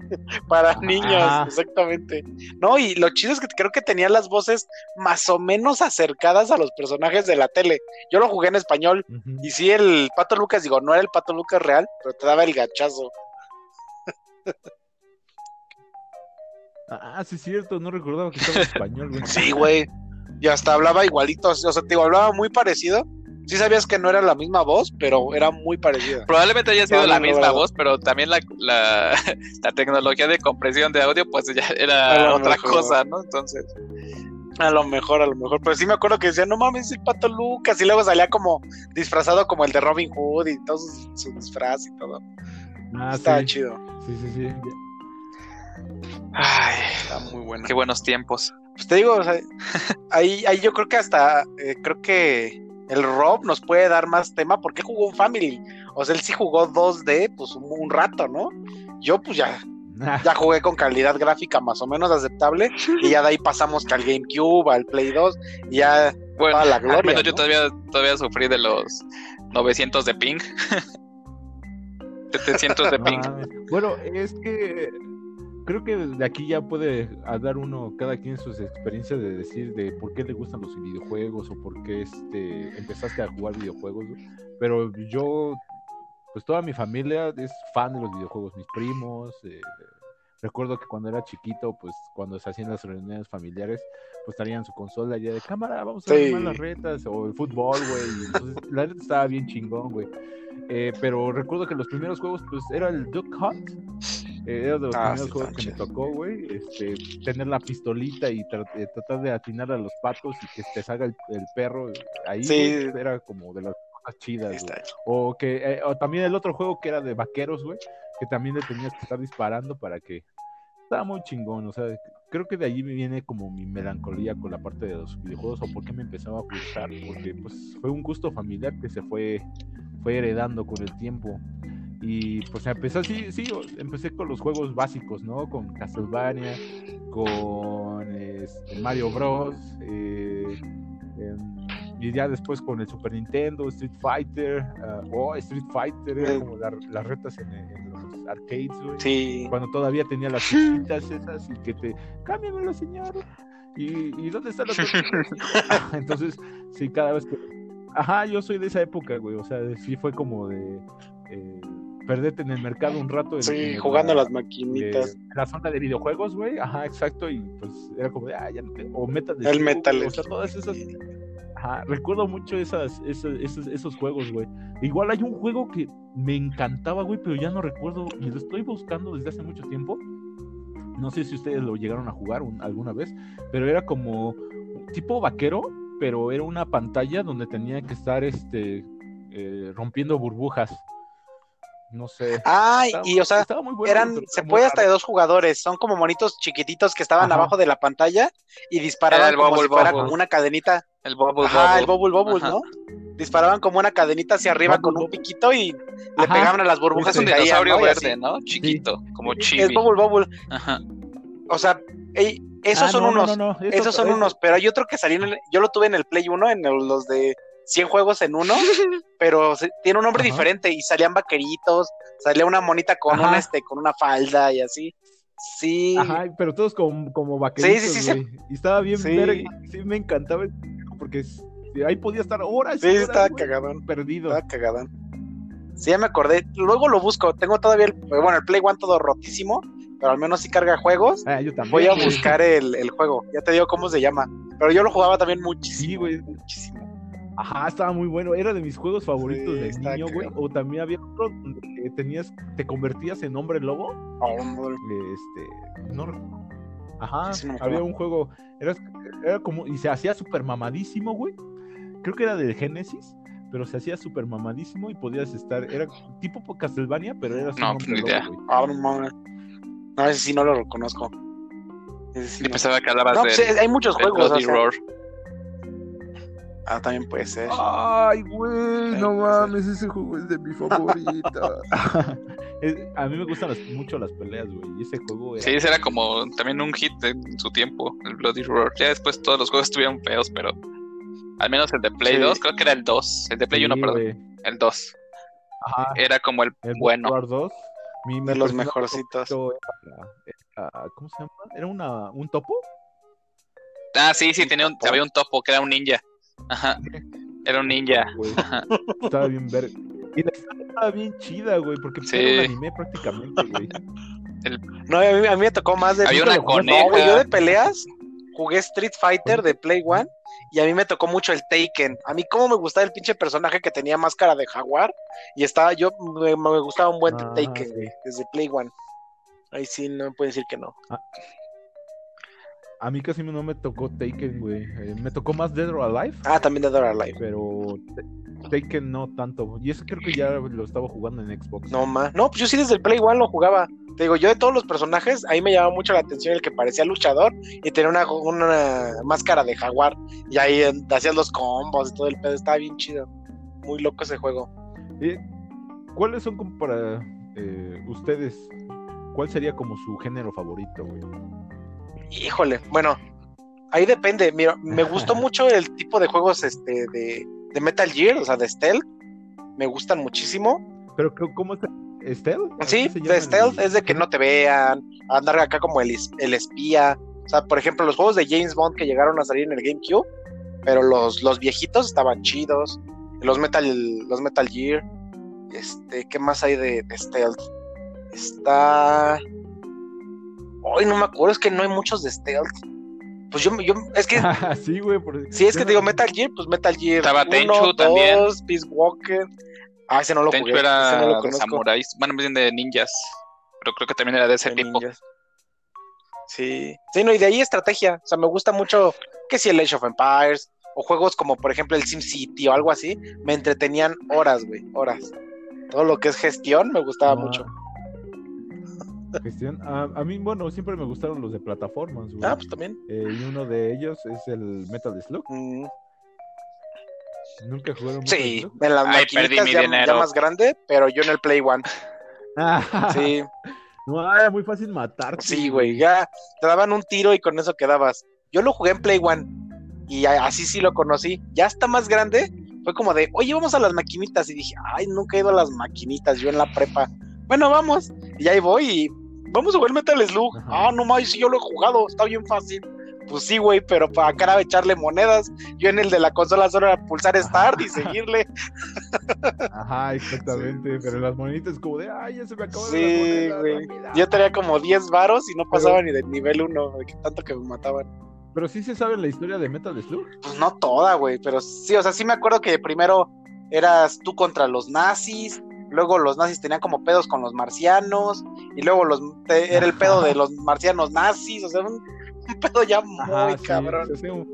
para niños, exactamente. No, y lo chido es que creo que tenía las voces más o menos acercadas a los personajes de la tele. Yo lo jugué en español. Y sí, el Pato Lucas, digo, no era el Pato Lucas real, pero te daba el gachazo. Ah, sí, es cierto. No recordaba que estaba en español, güey. Sí, güey. Y hasta hablaba igualito, o sea, te digo, hablaba muy parecido. Sí sabías que no era la misma voz, pero era muy parecida. Probablemente haya sido No, la no, misma no. voz, pero también la, la, la tecnología de compresión de audio, pues ya era otra mejor. cosa, ¿no? Entonces. A lo mejor, a lo mejor. Pero sí me acuerdo que decía, no mames, el pato Lucas. Y luego salía como disfrazado como el de Robin Hood y todo su, su disfraz y todo. Ah, Estaba sí. chido. Sí, sí, sí. Ay, está muy bueno. Qué buenos tiempos. Pues te digo, o sea, ahí, ahí yo creo que hasta, eh, creo que el Rob nos puede dar más tema porque jugó un Family. O sea, él sí jugó 2D, pues un, un rato, ¿no? Yo pues ya, ya jugué con calidad gráfica más o menos aceptable y ya de ahí pasamos que al GameCube, al Play 2 y ya Bueno, Toda la gloria, al menos yo ¿no? todavía, todavía sufrí de los 900 de ping. 700 de ping. Bueno, es que creo que de aquí ya puede dar uno, cada quien sus experiencias de decir de por qué le gustan los videojuegos o por qué este, empezaste a jugar videojuegos. Pero yo, pues toda mi familia es fan de los videojuegos, mis primos. eh, recuerdo que cuando era chiquito, pues cuando se hacían las reuniones familiares, pues traían su consola ya de cámara, vamos a ver Sí. las retas o el fútbol, güey. entonces, la neta estaba bien chingón, güey. Eh, pero recuerdo que los primeros juegos, pues era el Duck Hunt. Eh, era de los Ah, primeros sí, juegos que me tocó, güey. Este, tener la pistolita y tra- eh, tratar de atinar a los patos y que te salga el, el perro. Ahí Sí. era como de las cosas chidas, güey. O que eh, o también el otro juego que era de vaqueros, güey, que también le tenías que estar disparando para que estaba muy chingón, o sea, creo que de allí me viene como mi melancolía con la parte de los videojuegos o por qué me empezaba a gustar, porque pues fue un gusto familiar que se fue fue heredando con el tiempo. Y pues empecé así, sí, o- empecé con los juegos básicos, ¿no? Con Castlevania, con este, Mario Bros. eh, em, y ya después con el Super Nintendo, Street Fighter, ah, oh, Street Fighter, era como la- las retas en, en los arcades, güey. Sí. Cuando todavía tenía las fichitas esas y que te, cámbiamelo, señor. ¿Y, y dónde están las tortillas?" Entonces, sí, cada vez que. Ajá, yo soy de esa época, güey. O sea, sí fue como de. eh, perderte en el mercado un rato. Sí, jugando a las maquinitas. eh, la zona de videojuegos, güey. Ajá, exacto. Y pues era como de, ah, ya no te. O Metal El Metal O sea, todas esas. Ajá, recuerdo mucho esas, esos, esos, esos juegos, güey. Igual hay un juego que me encantaba, güey, pero ya no recuerdo. Y lo estoy buscando desde hace mucho tiempo. No sé si ustedes lo llegaron a jugar un- alguna vez, pero era como tipo vaquero, pero era una pantalla donde tenía que estar este eh, rompiendo burbujas. No sé. Ay, Estaba- y o sea, estaba muy bueno, eran, se muy puede hasta de dos jugadores, son como monitos chiquititos que estaban Ajá. abajo de la pantalla y disparaban el como Bubble si fuera Bubble. como una cadenita. El Bubble Ajá, el Bubble. bubble Ajá. ¿no? Disparaban como una cadenita hacia arriba Bubble con un piquito y le pegaban a las burbujas Es un caían, dinosaurio ¿no? Verde, ¿no? Chiquito, como Es chibi. bubble bubble. Ajá. O sea, ey, esos Ah, son no, no, unos, no, no, eso- esos son unos, pero hay otro que salió en el, yo lo tuve en el Play 1, en el- los de 100 juegos en uno, pero se- tiene un nombre Ajá. diferente y salían vaqueritos, salía una monita con Ajá. una este con una falda y así. Sí. Ajá, pero todos como, como vaqueritos, Sí, sí, sí. Y estaba bien Sí. verga, sí me encantaba porque ahí podía estar horas y Sí, horas, estaba cagadón. perdido. Estaba cagadón. Sí, ya me acordé. Luego lo busco. Tengo todavía el, bueno, el Play One todo rotísimo, pero al menos sí carga juegos. Ah, yo también. Voy a buscar el, el juego. Ya te digo cómo se llama. Pero yo lo jugaba también muchísimo. Sí, güey. Muchísimo. Ajá, estaba muy bueno. Era de mis juegos favoritos Sí, de niño, güey. O también había otro donde tenías, te convertías en hombre lobo. Madre. Este, no recuerdo. Ajá, había un juego, era, era como, y se hacía súper mamadísimo, güey. Creo que era del Genesis, pero se hacía súper mamadísimo y podías estar, era tipo Castlevania, pero era No, pues, hombre ni lobo, idea. güey. Ah, no ese sí no lo reconozco. Ese sí no. pensaba que hablabas No, pues, hay muchos juegos. o sea. Roar. Ah, también puede ser. Ay, güey, no ser. mames, ese juego es de mi favorita. Es- a mí me gustan las- mucho las peleas, güey, y ese juego era... Sí, ese era como también un hit en su tiempo, el Bloody Roar. Ya después todos los juegos estuvieron feos, pero al menos el de Play Sí. 2, creo que era el 2. El de Play Sí, 1, perdón. El 2. Ajá, Era como el, el bueno. War 2. Mi, mi De los mejorcitos. favorito Era, era- ¿Cómo se llama? ¿Era una, un topo? Ah, sí, sí, tenía un, había un topo que era un ninja. Ajá. Era un ninja. Ajá. Estaba bien ver. Y la historia estaba bien chida, güey, porque pues, Sí. era un anime prácticamente, güey. No, a mí, a mí me tocó más de. Había nunca una lo jugué. coneja. No, güey, yo de peleas jugué Street Fighter de Play One y a mí me tocó mucho el Taken. A mí, cómo me gustaba el pinche personaje que tenía máscara de jaguar y estaba yo, me, me gustaba un buen Ah, Taken, sí. desde Play One. Ahí sí, no me puede decir que no. A mí casi no me tocó Taken, güey. Eh, me tocó más Dead or Alive, Ah, también de Dead or Alive. pero Taken no tanto. Y eso creo que ya lo estaba jugando en Xbox. No, ma. No, pues yo sí desde el Play One lo jugaba. Te digo, yo de todos los personajes, ahí me llamaba mucho la atención el que parecía luchador y tenía una, una máscara de jaguar. Y ahí eh, hacías los combos y todo el pedo. Estaba bien chido. Muy loco ese juego. Eh, ¿Cuáles son como para eh, ustedes? ¿Cuál sería como su género favorito, güey? Híjole, bueno, ahí depende. Mira, me gustó mucho el tipo de juegos este de, de Metal Gear, o sea, de stealth. Me gustan muchísimo. Pero ¿cómo- ¿cómo está? ¿Stealth? Sí, ¿Así se llama de el- stealth es de que no te vean, andar acá como el, es- el espía. O sea, por ejemplo, los juegos de James Bond que llegaron a salir en el GameCube, pero los, los viejitos estaban chidos. Los Metal, los Metal Gear. Este, ¿qué más hay de, de stealth? Está. Hoy no me acuerdo, es que no hay muchos de stealth. Pues yo, yo es que Ah, sí, güey. por- Si es que no- te digo Metal Gear, pues Metal Gear. Estaba 1, Tenchu también. 2, Peace Walker. Ah, ese no lo Tenchu jugué. ese no era lo de samuráis, bueno, bien de ninjas. Pero creo que también era de ese de tipo. ninjas. Sí. Sí, no, y de ahí estrategia. O sea, me gusta mucho que si el Age of Empires o juegos como, por ejemplo, el SimCity o algo así. Me entretenían horas, güey, horas. Todo lo que es gestión me gustaba Ah, mucho. Gestión. A, a mí, bueno, siempre me gustaron los de plataformas, güey. Ah, pues también. Eh, y uno de ellos es el Metal Slug. Mm, Nunca jugaron Metal sí, Slug. en las Ay, perdí mi ya, dinero. ya más grande, pero yo en el Play One. Ah, Sí. no, era muy fácil matarte. Sí, güey, ya te daban un tiro y con eso quedabas. Yo lo jugué en Play One y así sí lo conocí. Ya está más grande, fue como de, oye, vamos a las maquinitas. Y dije, ay, nunca he ido a las maquinitas, yo en la prepa. Bueno, vamos. Y ahí voy y vamos a jugar Metal Slug. Ajá. Ah, no mames, sí, yo lo he jugado, está bien fácil. Pues sí, güey, pero para cara de echarle monedas. Yo en el de la consola solo era pulsar Start y seguirle. Ajá, exactamente. Pero las moneditas como de, ay, ya se me acabó Sí, güey. Yo tenía como 10 varos y no pasaba ni del nivel 1, de que tanto que me mataban. Pero sí se sabe la historia de Metal Slug. Pues no toda, güey, pero sí, o sea, sí me acuerdo que primero eras tú contra los nazis, luego los nazis tenían como pedos con los marcianos, y luego los te- era el pedo de los marcianos nazis, o sea, un, un pedo ya muy Ajá, sí, cabrón. Se hace un,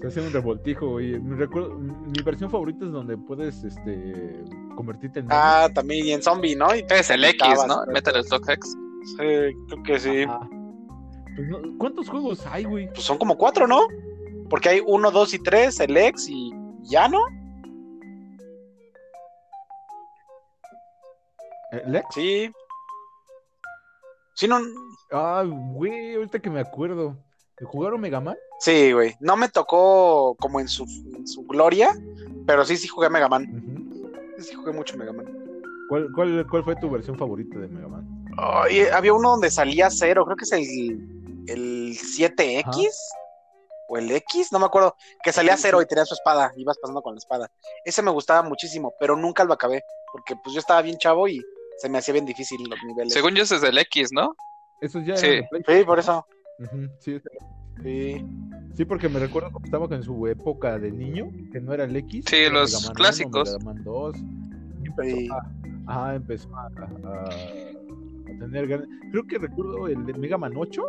se hace un revoltijo, güey. Recuerdo, mi versión favorita es donde puedes este, convertirte en. Ah, también, y en zombie, ¿no? Y Es el X, Estabas, ¿no? Metal Slug X. sí, creo que sí. Ajá. Pues no, ¿Cuántos juegos hay, güey? Pues son como cuatro, ¿no? Porque hay uno, dos y tres, el ex y ya, ¿no? ¿Lex? Sí. Sí, no. Ah, güey, ahorita que me acuerdo. ¿Jugaron Mega Man? Sí, güey. No me tocó como en su, en su gloria, pero sí, sí jugué Mega Man. Ujú. Sí, sí jugué mucho Mega Man. ¿Cuál, cuál, ¿Cuál fue tu versión favorita de Mega Man? Ay, había uno donde salía cero, creo que es el, el 7X Ajá. o el X, no me acuerdo, que salía cero y tenía su espada, ibas pasando con la espada. Ese me gustaba muchísimo, pero nunca lo acabé, porque pues yo estaba bien chavo y se me hacía bien difícil los niveles. Según yo, ese es el X, ¿no? Esos ya Sí. Sí, por eso. Ujú, sí, Sí. sí, porque me recuerdo que estaba en su época de niño, que no era el X. Sí, los Mega Man 1, clásicos. Mega Man 2. Y empezó Sí. a, ajá, empezó a, a- a tener ganas. Creo que recuerdo el de Mega Man 8,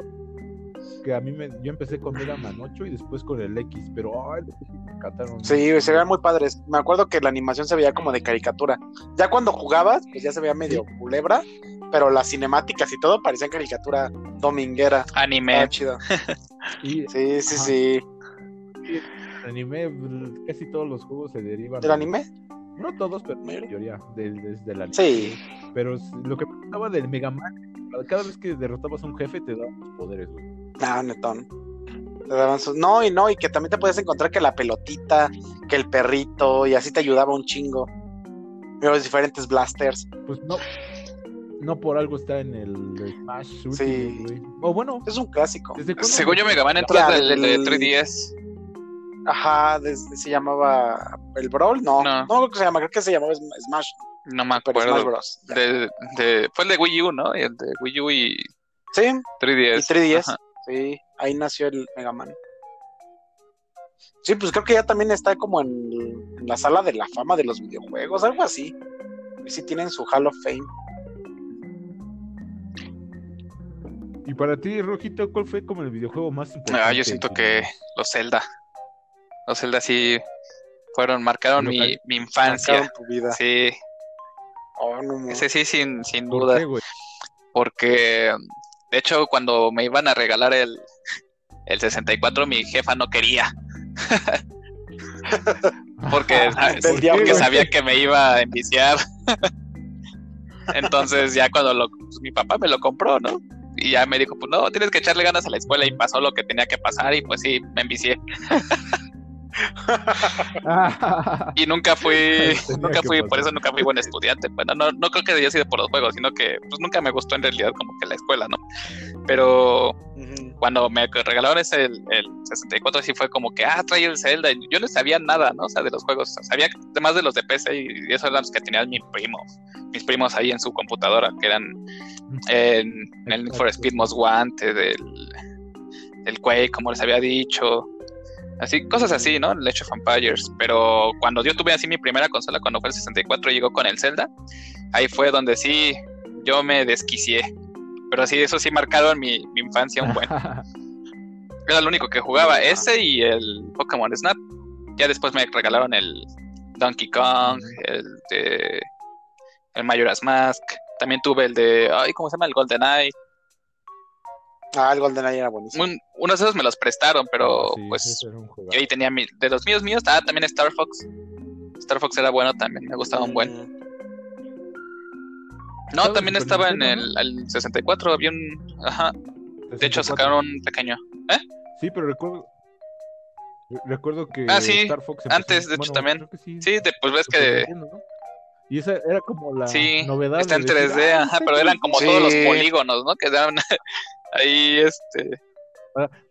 que a mí me, yo empecé con Mega Man 8 y después con el X, pero ay, me encantaron. Sí, se veían muy padres. Me acuerdo que la animación se veía como de caricatura. Ya cuando jugabas, pues ya se veía medio culebra, pero las cinemáticas y todo parecían caricatura dominguera. Anime. chido. Y Sí, sí, Ajá. sí. el anime, casi todos los juegos se derivan. ¿Del anime? No todos, pero la mayoría del, desde el anime. Sí. Pero lo que me gustaba del Mega Man, cada vez que derrotabas a un jefe te daban los poderes, güey. No, netón. Te daban sus- No, y no, y que también te puedes encontrar que la pelotita, que el perrito, y así te ayudaba un chingo. Y los diferentes blasters. Pues no, no por algo está en el Smash Ultimate, Sí. güey. O bueno, Es un clásico. Según yo, Mega Man entró desde de el- 3DS. Ajá, desde- se llamaba el Brawl, no, No. no, creo que se llama, creo que se llamaba Sm- Smash, No me pero Smash acuerdo. Bros. De, de- fue el de Wii U, ¿no? El de Wii U y Sí, 3DS. y 3DS, Ajá. Sí, ahí nació el Mega Man. Sí, pues creo que ya también está como en, en la sala de la fama de los videojuegos, algo así. Y sí tienen su Hall of Fame. Y para ti, Rojito, ¿cuál fue como el videojuego más importante? Ah, yo siento que los Zelda. Los Zelda sí fueron, marcaron mi, mi infancia. Marcaron tu vida. Sí, Oh, no, no. ese sí, sin, sin ¿Por duda. qué? Porque, de hecho, cuando me iban a regalar el, el 64, mi jefa no quería. Porque, sabía que me iba a enviciar. Entonces, ya cuando lo, pues, mi papá me lo compró, ¿no? Y ya me dijo, pues no, tienes que echarle ganas a la escuela. Y pasó lo que tenía que pasar, y pues sí, me envicié. Y nunca fui, nunca fui, por eso nunca fui buen estudiante. Bueno, no, no creo que haya sido por los juegos, sino que pues nunca me gustó en realidad como que la escuela, ¿no? Pero cuando me regalaron ese el, el 64 sí fue como que, ah, trae el Zelda. Y yo no sabía nada, ¿no? O sea, de los juegos. Sabía además de los de PC y esos eran los que tenían mis primos. Mis primos ahí en su computadora, que eran en, en el Need for Speed Most Wanted, el, el Quake, como les había dicho. Así, cosas así, ¿no? El Age of Empires. Pero cuando yo tuve así mi primera consola, cuando fue el 64 y llegó con el Zelda, ahí fue donde sí yo me desquicié. Pero sí, eso sí marcaron mi, mi infancia un buen. Era lo único que jugaba, ese y el Pokémon Snap. Ya después me regalaron el Donkey Kong, el de el Majora's Mask. También tuve el de, ay, ¿cómo se llama? El Golden Eye. Ah, el GoldenEye era buenísimo. unos de esos me los prestaron, pero Sí, pues un yo ahí tenía mi, de los míos míos, ah, también Star Fox. Star Fox era bueno también, me gustaba un buen. No, también estaba en el, el 64, había un, ajá, de hecho 64. sacaron un pequeño. Sí, pero recuerdo. re- Recuerdo que Ah, sí, Star Fox empezó- antes, de hecho, también. sí, Sí, de- pues ves que. Y esa era como la sí, novedad. está de en decir, 3D, "Ah, ajá, pero eran como Sí. todos los polígonos, ¿no? Que daban ahí, este,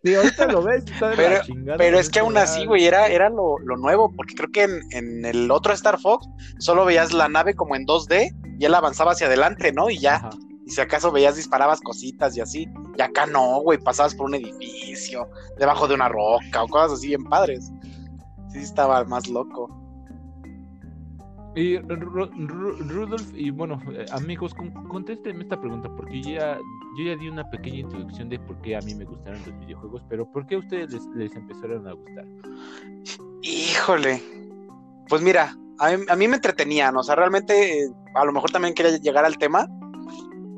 Sí, ahorita lo ves, está de Pero- chingada. Pero es que aún así, güey, era, era lo, lo nuevo, porque creo que en, en el otro Star Fox solo veías la nave como en 2D y él avanzaba hacia adelante, ¿no? Y ya, Ajá. y si acaso veías, disparabas cositas y así. Y acá no, güey, pasabas por un edificio, debajo de una roca o cosas así bien padres. Sí, estaba más loco. Y Ru- Ru- Rudolf, y bueno, eh, amigos, con- esta pregunta, porque ya, yo ya di una pequeña introducción de por qué a mí me gustaron los videojuegos, pero ¿por qué a ustedes les, les empezaron a gustar? Híjole. Pues mira, a mí, a mí me entretenían, o sea, realmente, eh, a lo mejor también quería llegar al tema.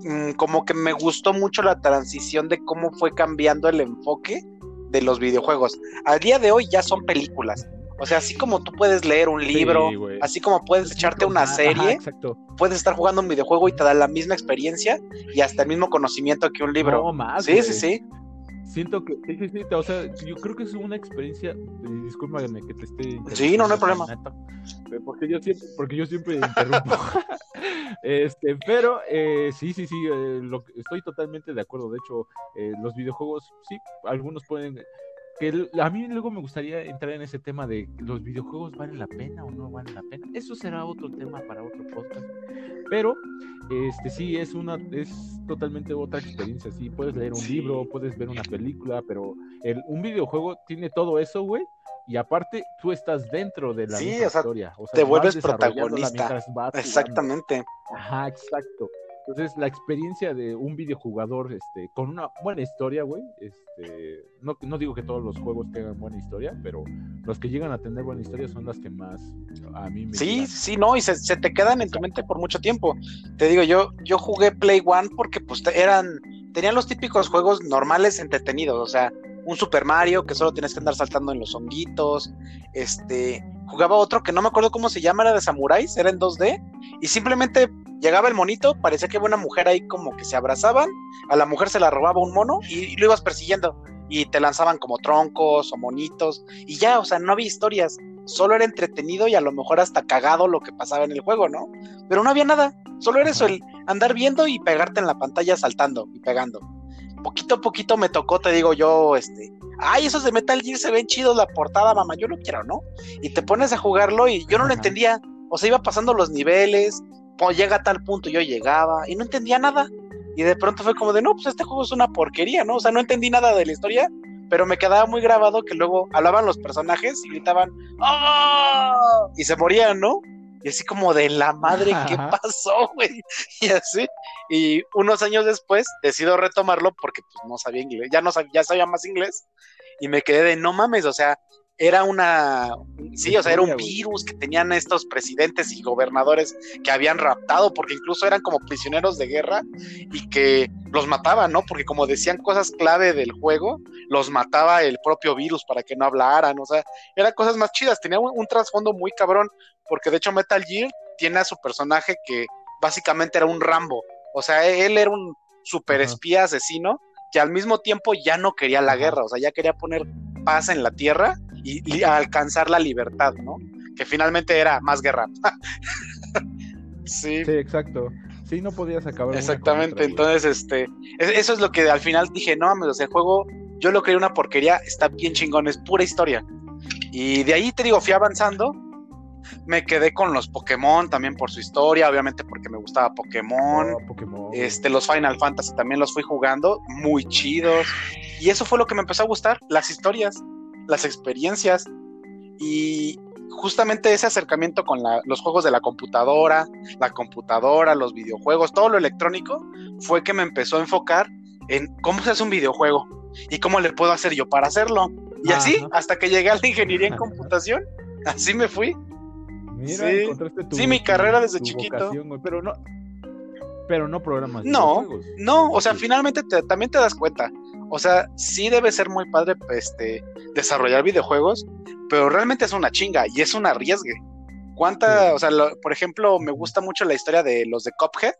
Mm, Como que me gustó mucho la transición de cómo fue cambiando el enfoque de los videojuegos. Al día de hoy ya son películas. O sea, así como tú puedes leer un libro, Sí, así como puedes echarte una Ajá, serie, exacto. puedes estar jugando un videojuego y te da la misma experiencia y hasta el mismo conocimiento que un libro. No, más, sí, sí, sí. Siento que, sí, sí, sí, o sea, yo creo que es una experiencia, discúlpame que te esté Sí, no, no hay problema. Nato, porque yo siempre, porque yo siempre interrumpo. este, pero eh, sí, sí, sí, eh, lo estoy totalmente de acuerdo. De hecho, eh, los videojuegos, sí, algunos pueden, que a mí luego me gustaría entrar en ese tema de los videojuegos valen la pena o no valen la pena. Eso será otro tema para otro podcast. Pero este sí es una es totalmente otra experiencia, sí, puedes leer un Sí. libro, puedes ver una película, pero el, un videojuego tiene todo eso, güey. Y aparte, tú estás dentro de la Sí, misma o sea, historia. O sea, te vuelves protagonista. vas. Exactamente. Ajá, exacto. Entonces, la experiencia de un videojugador este, con una buena historia, güey, este, no, no digo que todos los juegos tengan buena historia, pero los que llegan a tener buena historia son las que más a mí me Sí, llegan. sí, no, y se, se te quedan en tu mente por mucho tiempo. Te digo, yo, yo jugué Play One porque pues eran, tenían los típicos juegos normales entretenidos, o sea, un Super Mario que solo tienes que andar saltando en los honguitos, este, jugaba otro que no me acuerdo cómo se llama, era de samuráis, era en 2D, y simplemente llegaba el monito, parecía que había una mujer ahí como que se abrazaban, a la mujer se la robaba un mono y, y lo ibas persiguiendo, y te lanzaban como troncos o monitos, y ya, o sea, no había historias, solo era entretenido y a lo mejor hasta cagado lo que pasaba en el juego, ¿no? Pero no había nada, solo era eso, el andar viendo y pegarte en la pantalla saltando y pegando. Poquito a poquito me tocó, te digo yo, este, ay, esos de Metal Gear se ven chidos la portada, mamá, yo lo quiero, ¿no? Y te pones a jugarlo y yo no lo entendía, o sea, iba pasando los niveles, llega a tal punto, yo llegaba y no entendía nada. Y de pronto fue como de, no, pues este juego es una porquería, ¿no? O sea, no entendí nada de la historia, pero me quedaba muy grabado que luego hablaban los personajes y gritaban, ¡Oh! Y se morían, ¿no? Y así como de la madre, ¿qué Ajá. pasó, güey? Y así. Y unos años después decido retomarlo porque pues no sabía inglés, ya no sabía, ya sabía más inglés. Y me quedé de no mames, o sea, era una, sí, o sea, era un virus que tenían estos presidentes y gobernadores que habían raptado, porque incluso eran como prisioneros de guerra y que los mataban, ¿no? Porque como decían cosas clave del juego, los mataba el propio virus para que no hablaran, o sea, eran cosas más chidas, tenía un, un trasfondo muy cabrón, porque de hecho Metal Gear tiene a su personaje que básicamente era un Rambo, o sea, él era un super espía asesino que al mismo tiempo ya no quería la guerra, o sea, ya quería poner paz en la tierra y, alcanzar la libertad, ¿no? Que finalmente era más guerra. sí, Sí, exacto. Sí, no podías acabar. exactamente. Entonces, este, es- eso es lo que al final dije, no mames, o sea, el juego, yo lo creí una porquería, está bien chingón, es pura historia. Y de ahí te digo, fui avanzando, me quedé con los Pokémon también por su historia, obviamente porque me gustaba Pokémon. Oh, Pokémon. Este, los Final Fantasy también los fui jugando, muy chidos. Y eso fue lo que me empezó a gustar, las historias, las experiencias. Y justamente ese acercamiento con la- los juegos de la computadora, la computadora, los videojuegos, todo lo electrónico, fue que me empezó a enfocar en cómo se hace un videojuego y cómo le puedo hacer yo para hacerlo. Y así, hasta que llegué a la ingeniería en computación, así me fui. Mira, sí. encontraste tu, Sí, mi carrera desde chiquito. vocación, pero no, pero no programas. No. No, o sea, finalmente te- también te das cuenta. O sea, sí debe ser muy padre este, desarrollar videojuegos, pero realmente es una chinga y es un arriesgue. ¿Cuánta, Sí. o sea, lo- por ejemplo, me gusta mucho la historia de los de Cuphead,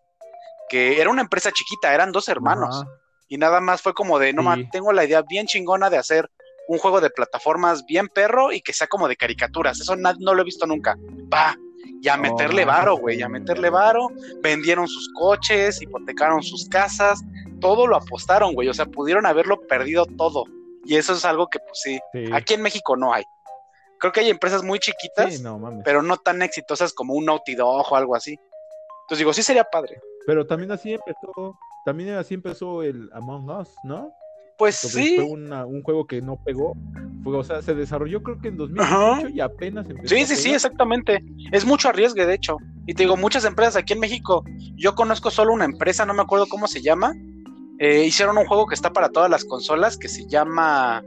que era una empresa chiquita, eran dos hermanos, Ajá. y nada más fue como de, no Sí. man, tengo la idea bien chingona de hacer un juego de plataformas bien perro y que sea como de caricaturas. Eso no lo he visto nunca. Va, y a No, meterle varo, güey, a meterle varo. Vendieron sus coches, hipotecaron sus casas, todo lo apostaron, güey. O sea, pudieron haberlo perdido todo. Y eso es algo que, pues sí, Sí. aquí en México no hay. Creo que hay empresas muy chiquitas, Sí, no mames. pero no tan exitosas como un Naughty Dog o algo así. Entonces digo, sí sería padre. Pero también así empezó, también así empezó el Among Us, ¿no? Pues sí, Fue una- un juego que no pegó. Fue, o sea, se desarrolló creo que en 2018 y apenas empezó. Sí, a sí, sí, exactamente. Es mucho arriesgue, de hecho. Y te digo, muchas empresas aquí en México, yo conozco solo una empresa, no me acuerdo cómo se llama. Eh, hicieron un juego que está para todas las consolas que se llama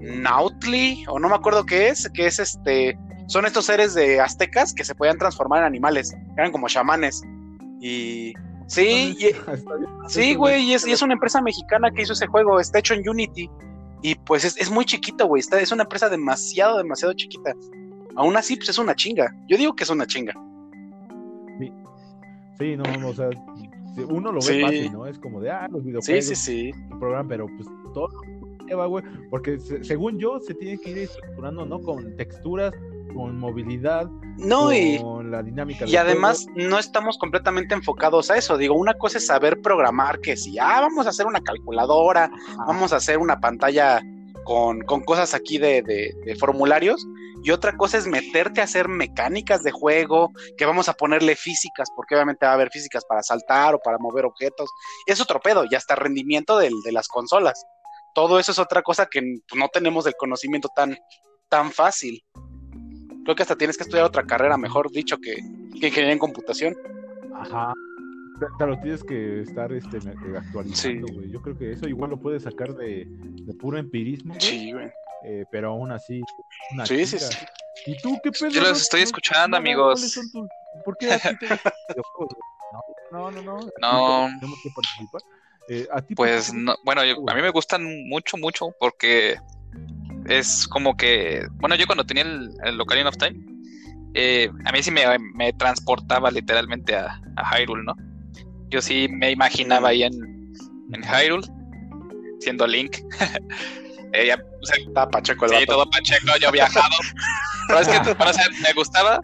Nautli, o no me acuerdo qué es, que es este. Son estos seres de aztecas que se podían transformar en animales. Eran como chamanes. Y. Sí, y- Está bien. Sí, güey, y es, y es una empresa mexicana que hizo ese juego, está hecho en Unity. Y pues es, es muy chiquito, güey, es una empresa demasiado, demasiado chiquita. Aún así, pues es una chinga. Yo digo que es una chinga. Sí, no, no, o sea, uno lo ve Sí. fácil, ¿no? Es como de, ah, los Sí, videojuegos, sí, sí. tu programa, pero pues todo lleva, güey, porque se- según yo se tiene que ir estructurando, ¿no? Con texturas, con movilidad, No, y, con la dinámica y además juego. no estamos completamente enfocados a eso. Digo, una cosa es saber programar, que si, ah, vamos a hacer una calculadora, vamos a hacer una pantalla con, con cosas aquí de, de- de formularios. Y otra cosa es meterte a hacer mecánicas de juego, que vamos a ponerle físicas, porque obviamente va a haber físicas para saltar o para mover objetos. Es otro pedo, y hasta rendimiento del- de las consolas. Todo eso es otra cosa que no tenemos el conocimiento tan, tan fácil. Creo que hasta tienes que estudiar otra carrera, mejor dicho, que, que ingeniería en computación. Ajá. Lo tienes que estar este, me- actualizando, Sí. güey. Yo creo que eso igual lo puedes sacar de, de puro empirismo, Sí, güey. Eh, pero aún así. Una Sí, sí, sí. ¿Y tú qué pedo? Yo los estoy escuchando, amigos. ¿cuáles son tus- ¿Por qué a ti te? No, no, no. no. Tenemos que participar. Eh, ¿a ti Pues no, bueno, yo- a mí me gustan mucho, mucho porque es como que, bueno, yo cuando tenía el, el Ocarina of Time, eh, a mí sí me, me transportaba literalmente a, a Hyrule, ¿no? Yo sí me imaginaba ahí en, en Hyrule, siendo Link. Eh, ya, o sea, Está pacheco el sí, vato. todo pacheco, yo viajado. Pero es que, pero, o sea, me gustaba,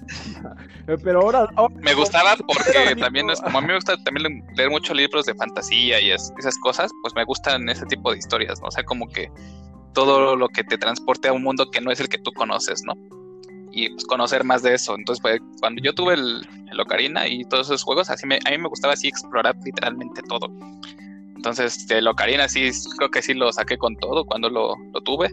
Eh, pero ahora, ahora- me gustaba porque también es como a mí me gusta también leer muchos libros de fantasía y es- esas cosas, pues me gustan ese tipo de historias, ¿no? O sea, como que todo lo que te transporte a un mundo que no es el que tú conoces, ¿no? Y pues conocer más de eso. Entonces, pues, cuando yo tuve el, el Ocarina y todos esos juegos, así me, a mí me gustaba así explorar literalmente todo. Entonces, el Ocarina sí, creo que sí lo saqué con todo cuando lo, lo tuve.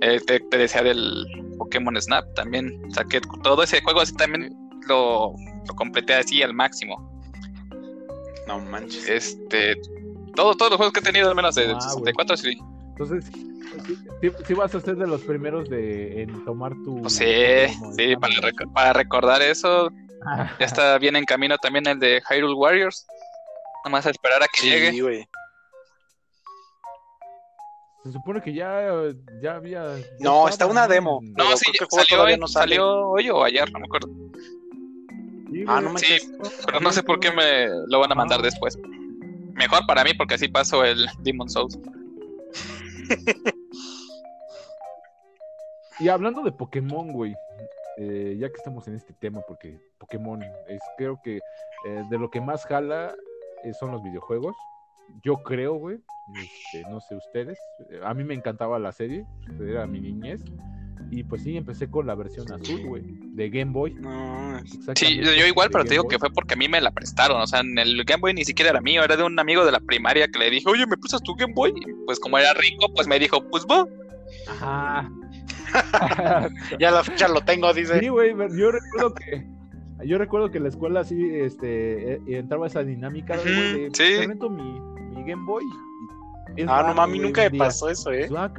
Eh, te, te decía del Pokémon Snap, también saqué todo ese juego así también lo, lo completé así al máximo. No manches. Este, todos, todos los juegos que he tenido, al menos de Ah, 64, sí. Entonces, sí, sí- sí vas a ser de los primeros de en tomar tu. Pues sí, sí, para, rec- para recordar eso, ya está bien en camino también el de Hyrule Warriors. Nada más a esperar a que Sí, llegue. Se supone que ya, ya había. No, está una demo. No, sí, creo que salió, todavía hoy, no sale. salió hoy o ayer, no me acuerdo. Sí, Ah, no manches. Sí, pero no sé por qué me lo van a mandar Ah. después. Mejor para mí porque así paso el Demon Souls. Y hablando de Pokémon, güey, eh, ya que estamos en este tema, porque Pokémon es, creo que eh, de lo que más jala son los videojuegos. Yo creo, güey, este, no sé ustedes, eh, a mí me encantaba la serie, era mi niñez, y pues sí, empecé con la versión azul, güey, de Game Boy. No, Sí, exactamente, yo igual, pero te digo Boy. que fue porque a mí me la prestaron. O sea, en el Game Boy ni siquiera era mío, era de un amigo de la primaria que le dije, oye, ¿me prestas tu Game Boy? Y pues como era rico, pues me dijo, pues va. Ajá. ya la fecha lo tengo, dice. Sí, güey, yo recuerdo que yo recuerdo que en la escuela sí este eh, entraba esa dinámica de sí. te rento mi, mi Game Boy. es Ah, no mami, nunca un me pasó eso, eh. Ah.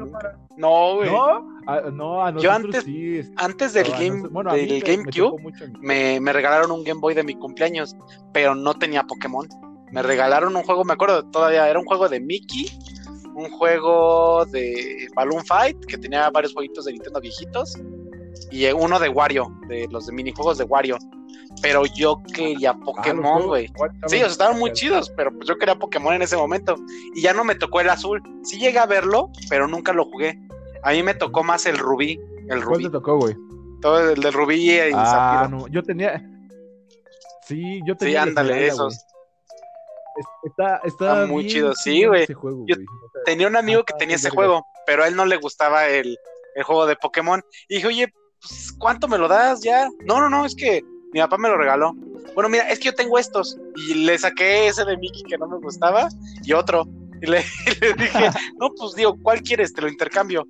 No, güey. No, a, no, a nosotros Yo antes- sí. Antes del Game, nos- bueno, del me- me GameCube, me, me regalaron un Game Boy de mi cumpleaños, pero no tenía Pokémon. Me regalaron un juego, me acuerdo todavía, era un juego de Mickey, un juego de Balloon Fight, que tenía varios jueguitos de Nintendo viejitos, y eh, uno de Wario, de los de minijuegos de Wario. Pero yo quería Ah, Pokémon, güey. Sí, o sea, estaban muy chidos, pero pues yo quería Pokémon en ese momento. Y ya no me tocó el azul. Sí llegué a verlo, pero nunca lo jugué. A mí me tocó más el rubí. El ¿Cuál rubí. te tocó, güey? Todo el del rubí y Ah, zafiro. no, yo tenía Sí, yo Sí, tenía el ándale, esos. Está, está, Está muy bien chido, sí, güey. Yo Tenía un amigo que Ah, tenía ese verga. juego, pero a él no le gustaba el, el juego de Pokémon. Y dije, oye, pues, ¿cuánto me lo das ya? No, no, no, es que mi papá me lo regaló. Bueno, mira, es que yo tengo estos. Y le saqué ese de Mickey que no me gustaba y otro. Y le, y le dije, no, pues digo, ¿cuál quieres? Te lo intercambio.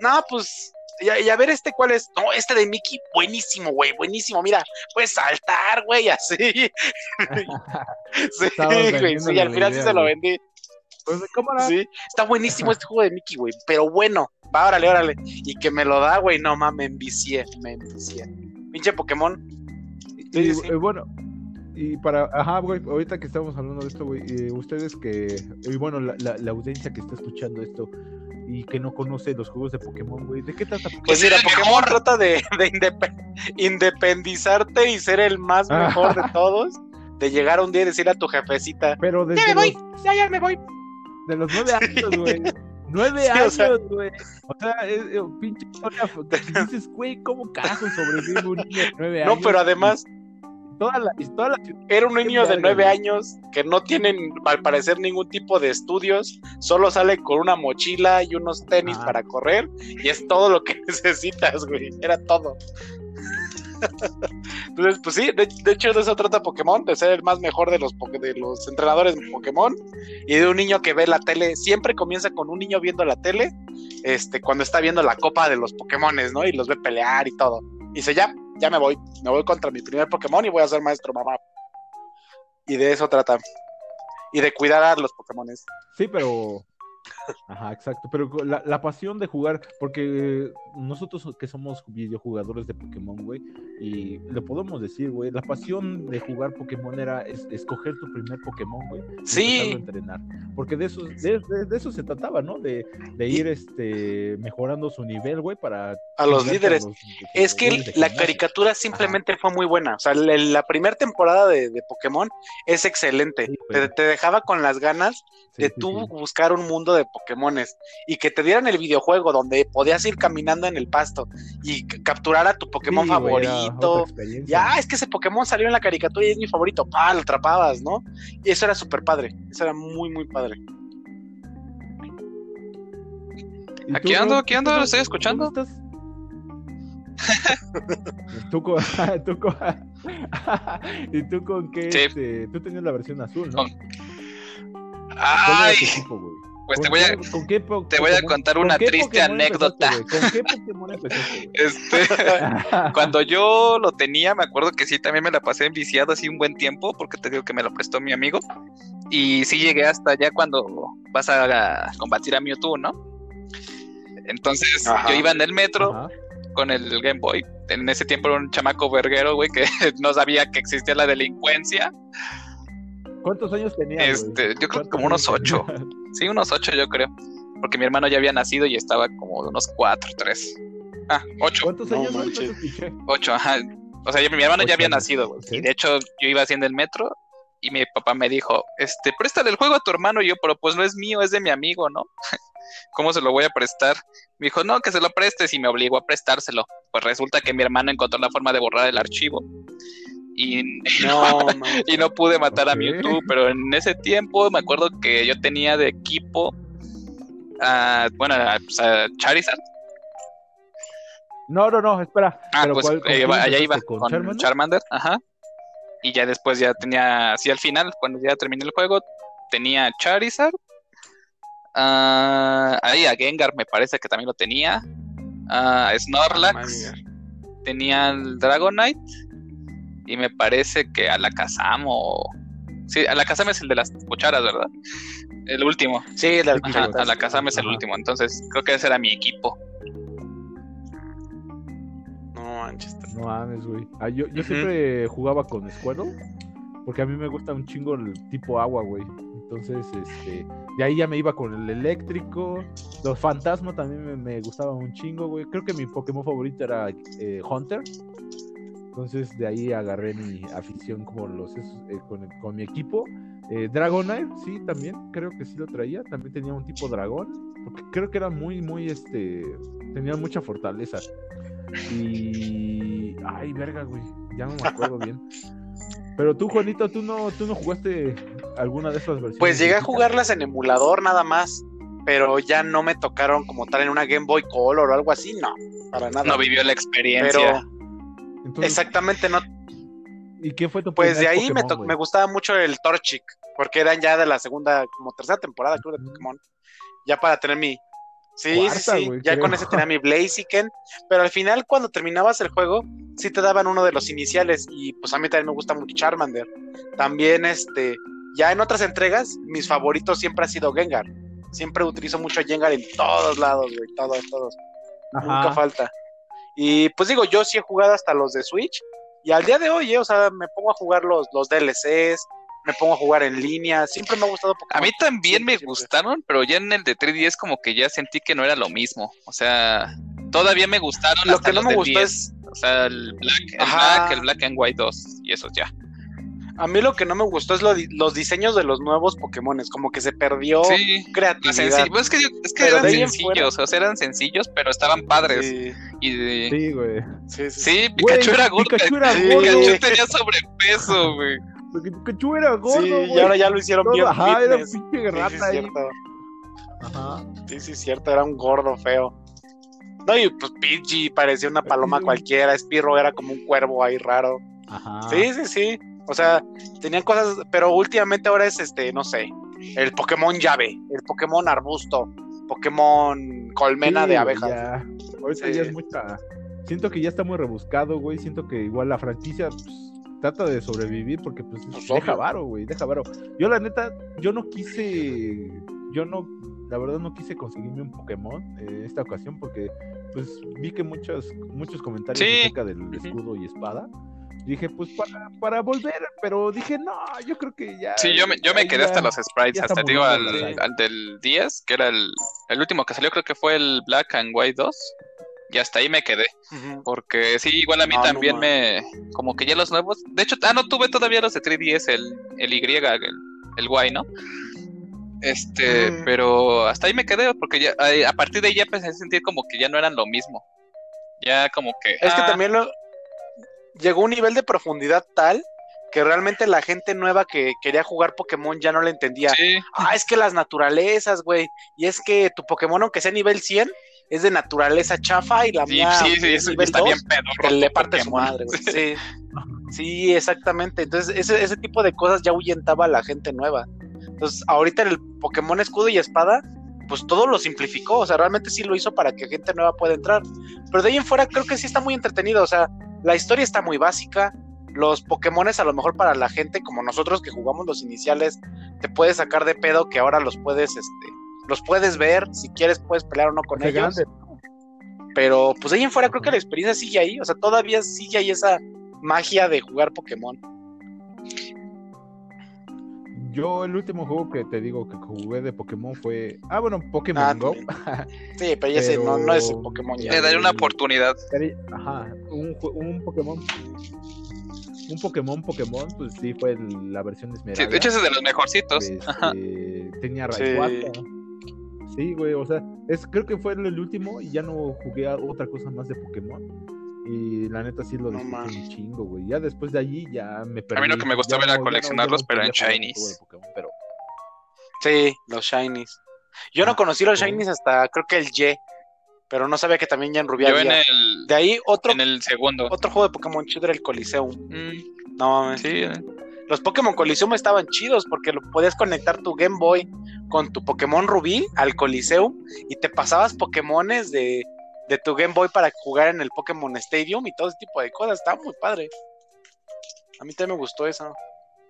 No, pues, y a, y a ver este cuál es. No, este de Mickey, buenísimo, güey, buenísimo. Mira, puedes saltar, güey, así. sí, güey, sí, al final sí se lo vendí. Pues, cámara. Sí, está buenísimo este juego de Mickey, güey, pero bueno, va, órale, órale. Y que me lo da, güey, no mames, me envicié, me envicié. Pinche Pokémon. Y, Sí, eh, bueno, y para, ajá, güey, ahorita que estamos hablando de esto, güey, eh, ustedes que, y bueno, la, la, la audiencia que está escuchando esto y que no conoce los juegos de Pokémon, güey, ¿de qué trata Pokémon? Pues mira, es el Pokémon trata de, de indepe- independizarte y ser el más mejor de todos. De llegar un día y decirle a tu jefecita, Pero desde ya me voy, los, ya, ya me voy. De los nueve años, güey. Nueve Sí, años, güey. O sea, es, eh, pinche historia. Dices, güey, ¿cómo carajo sobrevive un niño de nueve No, años? pero además Toda la, toda la era un niño de nueve años que no tienen al parecer ningún tipo de estudios, solo sale con una mochila y unos tenis Ajá. para correr y es todo lo que necesitas, güey, era todo. Entonces, pues sí, de, hecho de eso trata Pokémon, de ser el más mejor de los, de los entrenadores de Pokémon y de un niño que ve la tele, siempre comienza con un niño viendo la tele, este, cuando está viendo la copa de los Pokémones, ¿no? Y los ve pelear y todo. Y dice, ya, ya me voy, me voy contra mi primer Pokémon y voy a ser maestro mamá. Y de eso trata. Y de cuidar a los Pokémones. Sí, pero. Ajá, exacto. Pero la, la pasión de jugar, porque nosotros que somos videojugadores de Pokémon, güey, y le podemos decir, güey, la pasión de jugar Pokémon era es- escoger tu primer Pokémon, güey. Sí. entrenar. Porque de eso, de, de- de eso se trataba, ¿no? De, de ir este, mejorando su nivel, güey, para. A los líderes. los Es que la caricatura simplemente fue muy buena. O sea, la, la primera temporada de, Pokémon es excelente. Sí, te, te dejaba con las ganas Sí, de sí, tú buscar un mundo de Pokémones y que te dieran el videojuego donde podías ir caminando en el pasto y capturar a tu Pokémon Sí, favorito. Ya, es que ese Pokémon salió en la caricatura y es mi favorito. Pa, lo atrapabas, ¿no? Y eso era súper padre. Eso era muy, muy padre. ¿Y Aquí ando, aquí ando, ¿Tú lo estoy escuchando. estás? tú con, tú con- y tú con qué Sí. este, tú tenías la versión azul, ¿no? Con- ¿Cuál era Ay, güey? Pues te ¿Con voy a, con qué te voy a contar con una triste Pokémon anécdota. empezaste? ¿Con qué Pokémon empezaste? este, cuando yo lo tenía, me acuerdo que sí, también me la pasé enviciado así un buen tiempo, porque te digo que me lo prestó mi amigo. Y sí llegué hasta allá cuando vas a, a combatir a Mewtwo, ¿no? Entonces Ajá. yo iba en el metro Ajá. con el Game Boy. En ese tiempo era un chamaco verguero, güey, que no sabía que existía la delincuencia. ¿Cuántos años tenías? güey? Este, yo creo que ¿Cuántos como unos ocho. Sí, unos ocho yo creo. Porque mi hermano ya había nacido y estaba como de unos cuatro, tres. Ah, ocho. ¿Cuántos años? No. Ocho, ajá. O sea, mi hermano Ocho ya había nacido. Y de hecho, yo iba haciendo el metro y mi papá me dijo, este, préstale el juego a tu hermano. Y yo, pero pues no es mío, es de mi amigo, ¿no? ¿Cómo se lo voy a prestar? Me dijo, no, que se lo prestes y me obligó a prestárselo. Pues resulta que mi hermano encontró la forma de borrar el archivo. Y, No, man. y no pude matar a. Mewtwo, pero en ese tiempo me acuerdo que yo tenía de equipo a, bueno, a, pues, a Charizard. No, no, no, espera. Ah, Pero pues ¿cuál- con eh, allá iba, con, ¿Con Charmander? Charmander? ajá. Y ya después ya tenía, así al final, cuando ya terminé el juego, tenía Charizard. ah, ahí a Gengar me parece que también lo tenía. a Snorlax. Tenía el Dragonite. Y me parece que a la Kazamo. Sí, a la es el de las cucharas, ¿verdad? El último. Sí, la Ajá, a la Kazama es el último. Entonces, creo que ese era mi equipo. No manches. No mames, güey. Ah, yo, yo siempre jugaba con Squirtle. Porque a mí me gusta un chingo el tipo agua, güey. Entonces, este. De ahí ya me iba con el eléctrico. Los fantasmas también me, me gustaban un chingo, güey. Creo que mi Pokémon favorito era eh, Hunter. Entonces, de ahí agarré mi afición como los, esos, eh, con, con mi equipo. Eh, Dragonite, sí, también. Creo que sí lo traía. También tenía un tipo dragón. Porque creo que era muy, muy, este. Tenía mucha fortaleza. Y. Ay, verga, güey. Ya no me acuerdo bien. Pero tú, Juanito, tú no, tú no jugaste alguna de esas versiones. Pues llegué a jugarlas en emulador nada más, pero ya no me tocaron como tal en una Game Boy Color o algo así, no, para nada. No vivió la pero experiencia. Entonces, exactamente no. ¿Y qué fue tu Pues de ahí me, Pokémon, me gustaba mucho el Torchic, porque eran ya de la segunda, como tercera temporada creo de. Pokémon, ya para tener mi... Sí, Cuarta, sí, sí, ya creo. con ese tenía mi Blaziken, pero al final cuando terminabas el juego, sí te daban uno de los iniciales, y pues a mí también me gusta mucho Charmander. También, este, ya en otras entregas, mis favoritos siempre ha sido Gengar. Siempre utilizo mucho a Gengar en todos lados, güey, todos, todos. Nunca falta. Y pues digo, yo sí he jugado hasta los de Switch. Y al día de hoy, eh, o sea, me pongo a jugar los, los DLCs, me pongo a jugar en línea. Siempre me ha gustado A Pokémon. mí también Siempre, me siempre. gustaron, pero ya en el de 3DS como que ya sentí que no era lo mismo. O sea, todavía me gustaron Lo hasta que no los me gustó 10. es, O sea, el Black, el. Black, el Black and White 2 y esos ya. A mí lo que no me gustó es lo di- los diseños de los nuevos Pokémones. Como que se perdió Sí. Creatividad. senci- pues es que, es que eran sencillos, o sea, eran sencillos, pero estaban padres. Sí, Y de- Sí, güey. sí, sí. Sí, Pikachu Güey, era gordo. Pikachu era gordo. Pikachu tenía sobrepeso, güey. Pikachu era gordo, Sí, güey. y ahora ya lo hicieron bien Ajá, era pinche Sí, sí, rata es ahí. cierto. Ajá. Sí, sí, cierto, era un gordo feo. No, y pues Pidgey parecía una paloma cualquiera, Spirro era como un cuervo ahí raro. Ajá. Sí, sí, sí. O sea, tenían cosas, pero últimamente ahora es este, no sé, el Pokémon llave, el Pokémon arbusto, Pokémon colmena Sí, de abejas. ya. Ahorita Sí. ya es mucha. Siento que ya está muy rebuscado, güey. Siento que igual la franquicia pues, trata de sobrevivir porque pues, Pues, deja varo, güey, deja varo. Yo la neta, yo no quise, yo no, la verdad no quise conseguirme un Pokémon en esta ocasión porque pues vi que muchos, muchos comentarios Sí. acerca del escudo y espada. Dije, pues para, para volver, pero dije, no, yo creo que ya. Sí, yo me, yo me quedé ya- hasta los sprites, hasta digo al, del 10, que era el, el último que salió, creo que fue el Black and White 2. Y hasta ahí me quedé. Porque sí, igual a mí No, no también me. Como que ya los nuevos. De hecho, ah, no tuve todavía los de 3DS, el, el Y, el, el Y, ¿no? Este, Mm. pero hasta ahí me quedé, porque ya a partir de ahí ya empecé a sentir como que ya no eran lo mismo. Ya como que. Es que ah, también lo, llegó a un nivel de profundidad tal que realmente la gente nueva que quería jugar Pokémon ya no le entendía. Sí, Ah, es que las naturalezas, güey. Y es que tu Pokémon, aunque sea nivel 100, es de naturaleza chafa y la sí, mía sí, sí, es eso nivel está 2, bien que le parte su Pokémon. madre, güey. Sí. Sí, exactamente. Entonces, ese, ese tipo de cosas ya ahuyentaba a la gente nueva. Entonces, ahorita en el Pokémon Escudo y Espada, pues todo lo simplificó, o sea, realmente sí lo hizo para que gente nueva pueda entrar. Pero de ahí en fuera creo que sí está muy entretenido, o sea, la historia está muy básica, los Pokémones a lo mejor para la gente como nosotros que jugamos los iniciales, te puedes sacar de pedo que ahora los puedes, este, los puedes ver, si quieres puedes pelear o no con ellos. Pero pues ahí en fuera creo que la experiencia sigue ahí, o sea, todavía sigue ahí esa magia de jugar Pokémon. Yo el último juego que te digo que jugué de Pokémon fue... Ah, bueno, Pokémon Ah, Go. Sí, pero ya sé, no, Pero- no es el Pokémon ya. Le daré una oportunidad. Ajá, un, un Pokémon... Un Pokémon Pokémon, pues sí, fue el- la versión Sí, esmeralda. de hecho, ese es de los mejorcitos. Ajá. Este, tenía Sí. Rayquaza. Sí, güey, o sea, es, creo que fue el último y ya no jugué a otra cosa más de Pokémon. Y la neta sí lo No disfruté un chingo, güey. Ya después de allí ya me perdí. A mí lo que me gustaba Ya era no- coleccionarlos, no pero en shinies. Pokémon, pero Sí, los Shinies. Yo no Ah, conocí los sí. Shinies hasta creo que el Y, pero no sabía que también ya en Rubí Yo en había. el, De ahí otro, en el segundo. otro juego de Pokémon chido era el Coliseum. Mm, No mames. sí, eh. Los Pokémon Coliseum estaban chidos porque lo podías conectar tu Game Boy con tu Pokémon Rubí al Coliseum y te pasabas Pokémones de, de tu Game Boy para jugar en el Pokémon Stadium y todo ese tipo de cosas. Estaba muy padre. A mí también me gustó eso.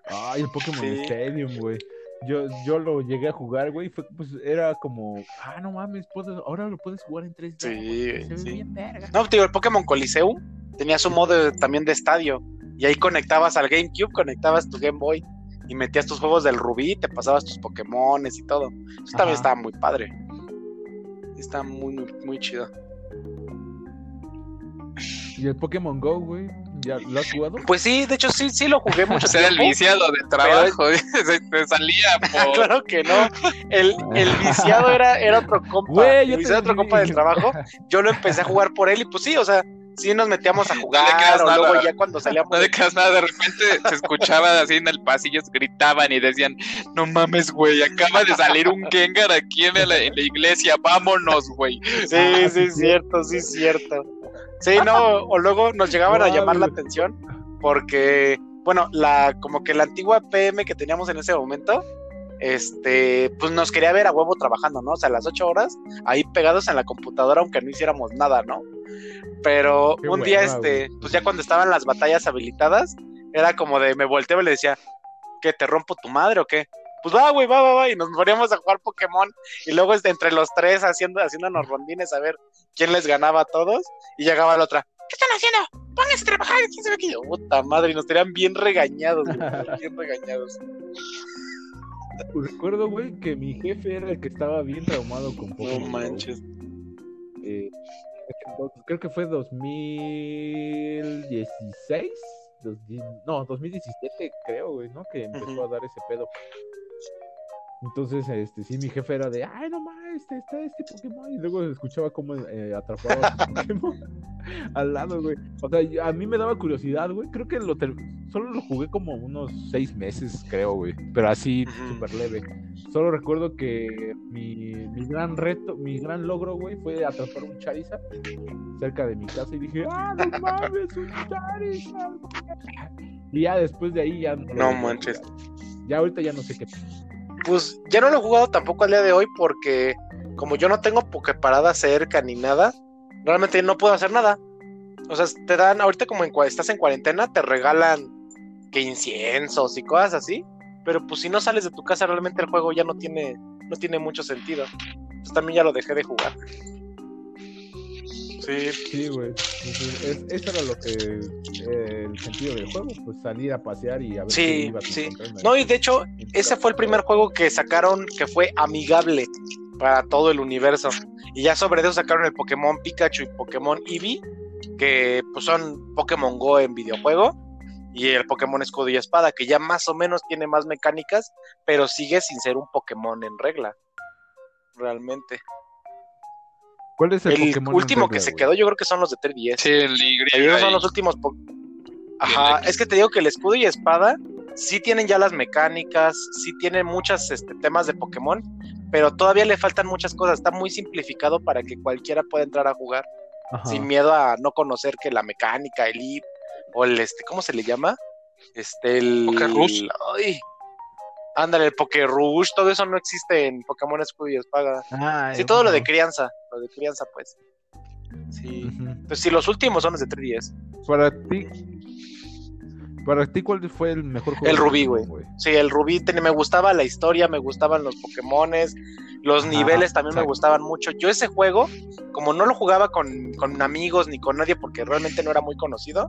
Ay, el Pokémon Sí. Stadium, güey. Yo, yo lo llegué a jugar, güey. Fue, pues era como, ah, no mames, puedes- ahora lo puedes jugar en 3D. Sí, güey, se ve bien verga. No, te digo, el Pokémon Coliseum tenía su modo también de estadio. Y ahí conectabas al GameCube, conectabas tu Game Boy y metías tus juegos del Rubí, te pasabas tus Pokémones y todo. Eso también estaba muy padre. Está muy, muy, muy chido. Y el Pokémon Go, güey, ¿ya lo has jugado? Pues sí, de hecho sí, sí lo jugué mucho era el viciado de trabajo. se, se salía por. claro que no. El, el viciado era, era otro compa. Güey, el yo viciado era otro compa del trabajo. Yo lo empecé a jugar por él y pues sí, o sea, sí nos metíamos a jugar o nada. luego ya cuando salíamos No de creas nada, de repente se escuchaba así en el pasillo, gritaban y decían, no mames, güey, acaba de salir un Gengar aquí en la, en la iglesia, vámonos, güey. Sí, sí, es cierto, sí, es cierto. Sí, no, o luego nos llegaban a No, llamar la atención porque, bueno, la como que la antigua PM que teníamos en ese momento, este, pues nos quería ver a huevo trabajando, ¿no? O sea, las ocho horas ahí pegados en la computadora, aunque no hiciéramos nada, ¿no? Pero Qué un día, este, pues ya cuando estaban las batallas habilitadas, era como de, me volteaba y le decía, ¿qué, te rompo tu madre o qué? Pues va, güey, va, va, va, y nos poníamos a jugar Pokémon, y luego este, entre los tres haciendo, haciéndonos rondines a ver quién les ganaba a todos, y llegaba la otra, ¿qué están haciendo? Pónganse a trabajar, quién sabe qué, puta madre, y nos tenían bien regañados, güey, bien regañados. Recuerdo, güey, que mi jefe era el que estaba bien traumado con No Pokémon Go. manches. Eh, creo que fue 2016. dos no, 2017, creo, güey, ¿no? Que empezó a dar ese pedo. Entonces, este, sí, mi jefe era de, ay, no mames, este, está este Pokémon. Y luego escuchaba cómo eh, atrapaba a Pokémon al lado, güey. O sea, a mí me daba curiosidad, güey. Creo que lo solo lo jugué como unos seis meses, creo, güey. Pero así, súper leve. Solo recuerdo que mi, mi gran reto, mi gran logro, güey, fue atrapar un Charizard cerca de mi casa y dije, ¡ah, no mames, un Charizard! Y ya después de ahí ya no, No manches. Ya ahorita ya no sé qué. Pues ya no lo he jugado tampoco al día de hoy porque como yo no tengo Poképarada cerca ni nada, realmente no puedo hacer nada. O sea, te dan, ahorita como en, estás en cuarentena, te regalan que inciensos y cosas así, pero pues si no sales de tu casa realmente el juego ya no tiene, no tiene mucho sentido. Entonces también ya lo dejé de jugar. Sí, Sí, güey. Es- eso era lo que, eh, el sentido del juego, pues salir a pasear y a ver Sí, qué a sí. No, y de hecho, ese fue el primer juego que sacaron que fue amigable para todo el universo. Y ya sobre eso sacaron el Pokémon Pikachu y Pokémon Eevee, que pues son Pokémon Go en videojuego. Y el Pokémon Escudo y Espada, que ya más o menos tiene más mecánicas, pero sigue sin ser un Pokémon en regla. Realmente. ¿Cuál es el, El, Pokémon en último regla, que se güey? quedó, yo creo que son los de 3DS. Sí, el Y. Ellos son los últimos. po- Ajá, es que te digo que el escudo y espada sí tienen ya las mecánicas, sí tienen muchos este, temas de Pokémon, pero todavía le faltan muchas cosas. Está muy simplificado para que cualquiera pueda entrar a jugar Ajá. sin miedo a no conocer que la mecánica, el IP o el este, ¿cómo se le llama? Este, el. Pokerus. Ay. Ándale, el Poké Rush, todo eso no existe en Pokémon Escudo y Espada. Ah, Sí, todo lo de crianza, lo de crianza, pues. Sí. Pues sí, los últimos son los de 3DS. Para ti. Para ti, ¿cuál fue el mejor juego? El Rubí, Pokémon, Sí, el Rubí ten- me gustaba la historia, me gustaban los Pokémones, los niveles también me gustaban mucho. Yo ese juego, como no lo jugaba con, con amigos ni con nadie porque realmente no era muy conocido,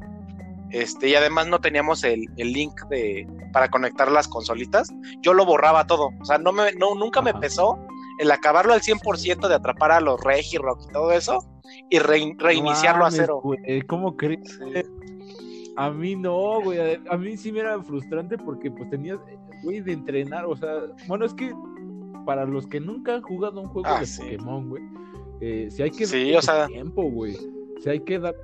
este, y además no teníamos el, el link de para conectar las consolitas, yo lo borraba todo. O sea, no me, no, nunca me pesó el acabarlo al 100% de atrapar a los Regirock y todo eso y rein- reiniciarlo a cero. güey, ¿Cómo crees? Sí. A mí no, güey. A mí sí me era frustrante porque pues tenías, güey, de entrenar. O sea, bueno, es que para los que nunca han jugado un juego Ah, de sí. Pokémon, güey, eh, si hay que Sí, darle o sea- tiempo, güey. Si hay que dar,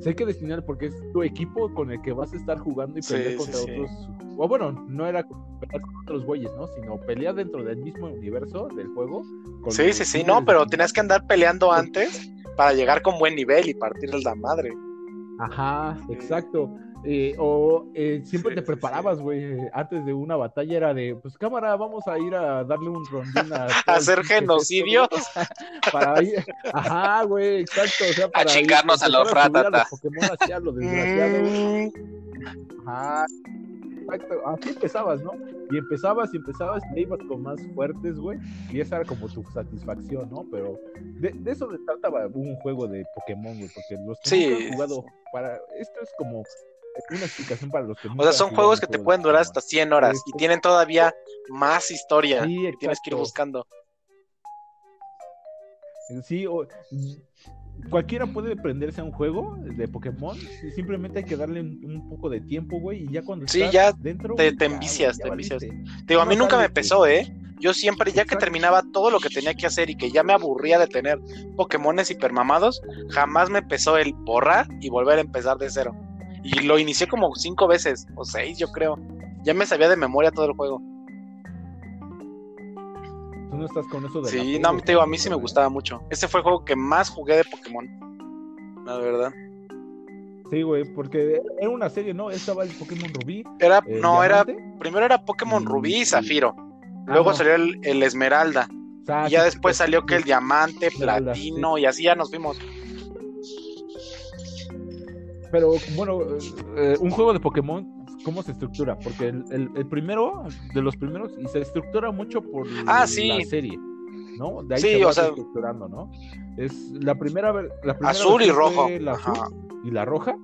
si hay que destinar porque es tu equipo con el que vas a estar jugando y pelear sí, contra sí. otros. O bueno, no era pelear con otros güeyes, ¿no? Sino pelear dentro del mismo universo del juego. con Sí, sí, sí, no, pero tenías que andar peleando antes para llegar con buen nivel y partirles la madre. Ajá, exacto. Eh, o eh, siempre Sí, te preparabas, güey, eh, antes de una batalla era de, pues cámara, vamos a ir a darle un rondín a... ¿Hacer genocidio? para ir, ajá, güey, exacto, o sea, para ir- chingarnos a los empezar subir ratata. los Pokémon hacia lo desgraciado, ajá, exacto, así empezabas, ¿no? Y empezabas y empezabas y ibas con más fuertes, güey, y esa era como tu satisfacción, ¿no? Pero de, de eso se trataba un juego de Pokémon, güey, porque los que han jugado para, esto es como una explicación para los que O sea, son juegos que te pueden durar hasta 100 horas y tienen todavía más historia Sí, que tienes que ir buscando. Sí, o- cualquiera puede prenderse a un juego de Pokémon, y simplemente hay que darle un, un poco de tiempo, güey, y ya cuando Sí, estás ya dentro, te- te envicias, te envicias. Te digo, a mí nunca me pesó, ¿eh? Yo siempre, ya que terminaba todo lo que tenía que hacer y que ya me aburría de tener Pokémones hipermamados, jamás me pesó el borrar y volver a empezar de cero. Y lo inicié como cinco veces, o seis, yo creo. Ya me sabía de memoria todo el juego. Tú no estás con eso de Sí, no, te digo, a mí sí me gustaba mucho. Este fue el juego que más jugué de Pokémon. La verdad. Sí, güey, porque era una serie, ¿no? Estaba el Pokémon Rubí. Era, no, era, primero era Pokémon Y- Rubí y Zafiro. Ah, Luego no. salió el, el Esmeralda. Y ya después salió que el. Diamante, Platino, y así ya nos fuimos. Pero bueno, eh, un juego de Pokémon, ¿cómo se estructura? Porque el, el- el primero, de los primeros, y se estructura mucho por Ah, la serie, ¿no? De ahí Sí, se va o sea- estructurando, ¿no? Es la primera, la primera Azul y rojo. La azul Ajá. y la roja.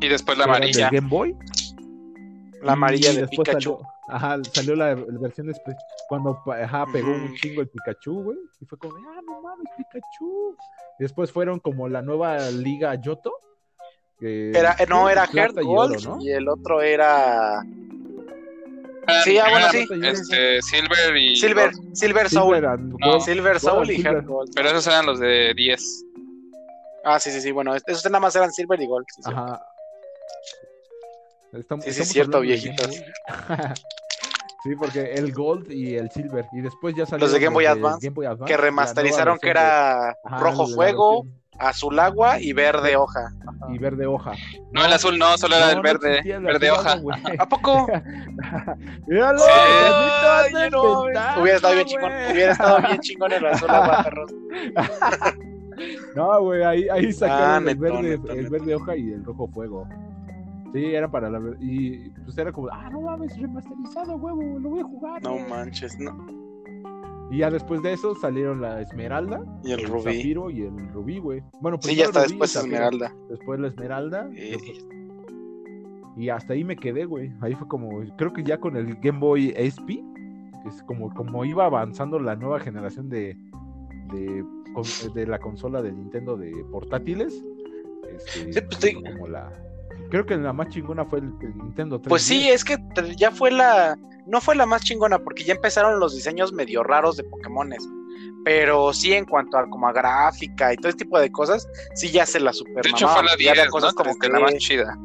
Y después la amarilla. Game Boy. La amarilla y de después Pikachu. Salió, ajá, salió la, la versión después, cuando ajá, pegó un chingo el Pikachu, güey. Y fue como, ah, no mames, Pikachu. Y después fueron como la nueva Liga Yoto. Que- Era, eh, no, era y Gold oro, ¿no? y el otro era Sí, ah, bueno, ah, sí. Este, Silver y. Silver, Silver Soul. Silver and No. Gold. Silver Soul y Silver. Heart Gold. Pero esos eran los de 10. Ah, sí, sí, sí. Bueno, esos nada más eran Silver y Gold. sí, sí. Ajá. Estamos, Sí, sí, estamos es cierto, de viejitos. Sí, porque el Gold y el Silver. Y después ya salió Los de Game Boy Advance, Que remasterizaron que era ajá, rojo fuego, versión- azul agua y verde hoja. Y verde hoja. No, el azul no, solo era el verde. verde hoja. agua. ¿A poco? ¡Míralo! Sí. Ay, no, Hubiera estado bien chingón. Hubiera estado bien chingón el azul agua, perros. No, güey, ahí, ahí sacaron Ah, el, neto, verde, neto, el verde hoja y el rojo fuego. Sí, era para la Y pues era como, ah, no mames, remasterizado, huevo, lo voy a jugar. No güey". manches, no. Y ya después de eso salieron la Esmeralda, Y el rubí. Zafiro y el Rubí, güey. Bueno, Sí, primero ya está el Rubí después Zafiro, Esmeralda. Después la Esmeralda. Y- después- Y hasta ahí me quedé, güey. Ahí fue como, creo que ya con el Game Boy SP, es como, como iba avanzando la nueva generación de, de, de la consola de Nintendo de portátiles. este, Sí, pues, como la, creo que la más chingona fue el, el Nintendo 3. Pues sí, es que ya fue la. No fue la más chingona, porque ya empezaron los diseños medio raros de Pokémones. Pero sí, en cuanto a como a gráfica y todo ese tipo de cosas, sí ya se la super De hecho, fue la Ya había 10, cosas ¿no? Como que 3D. la más chida.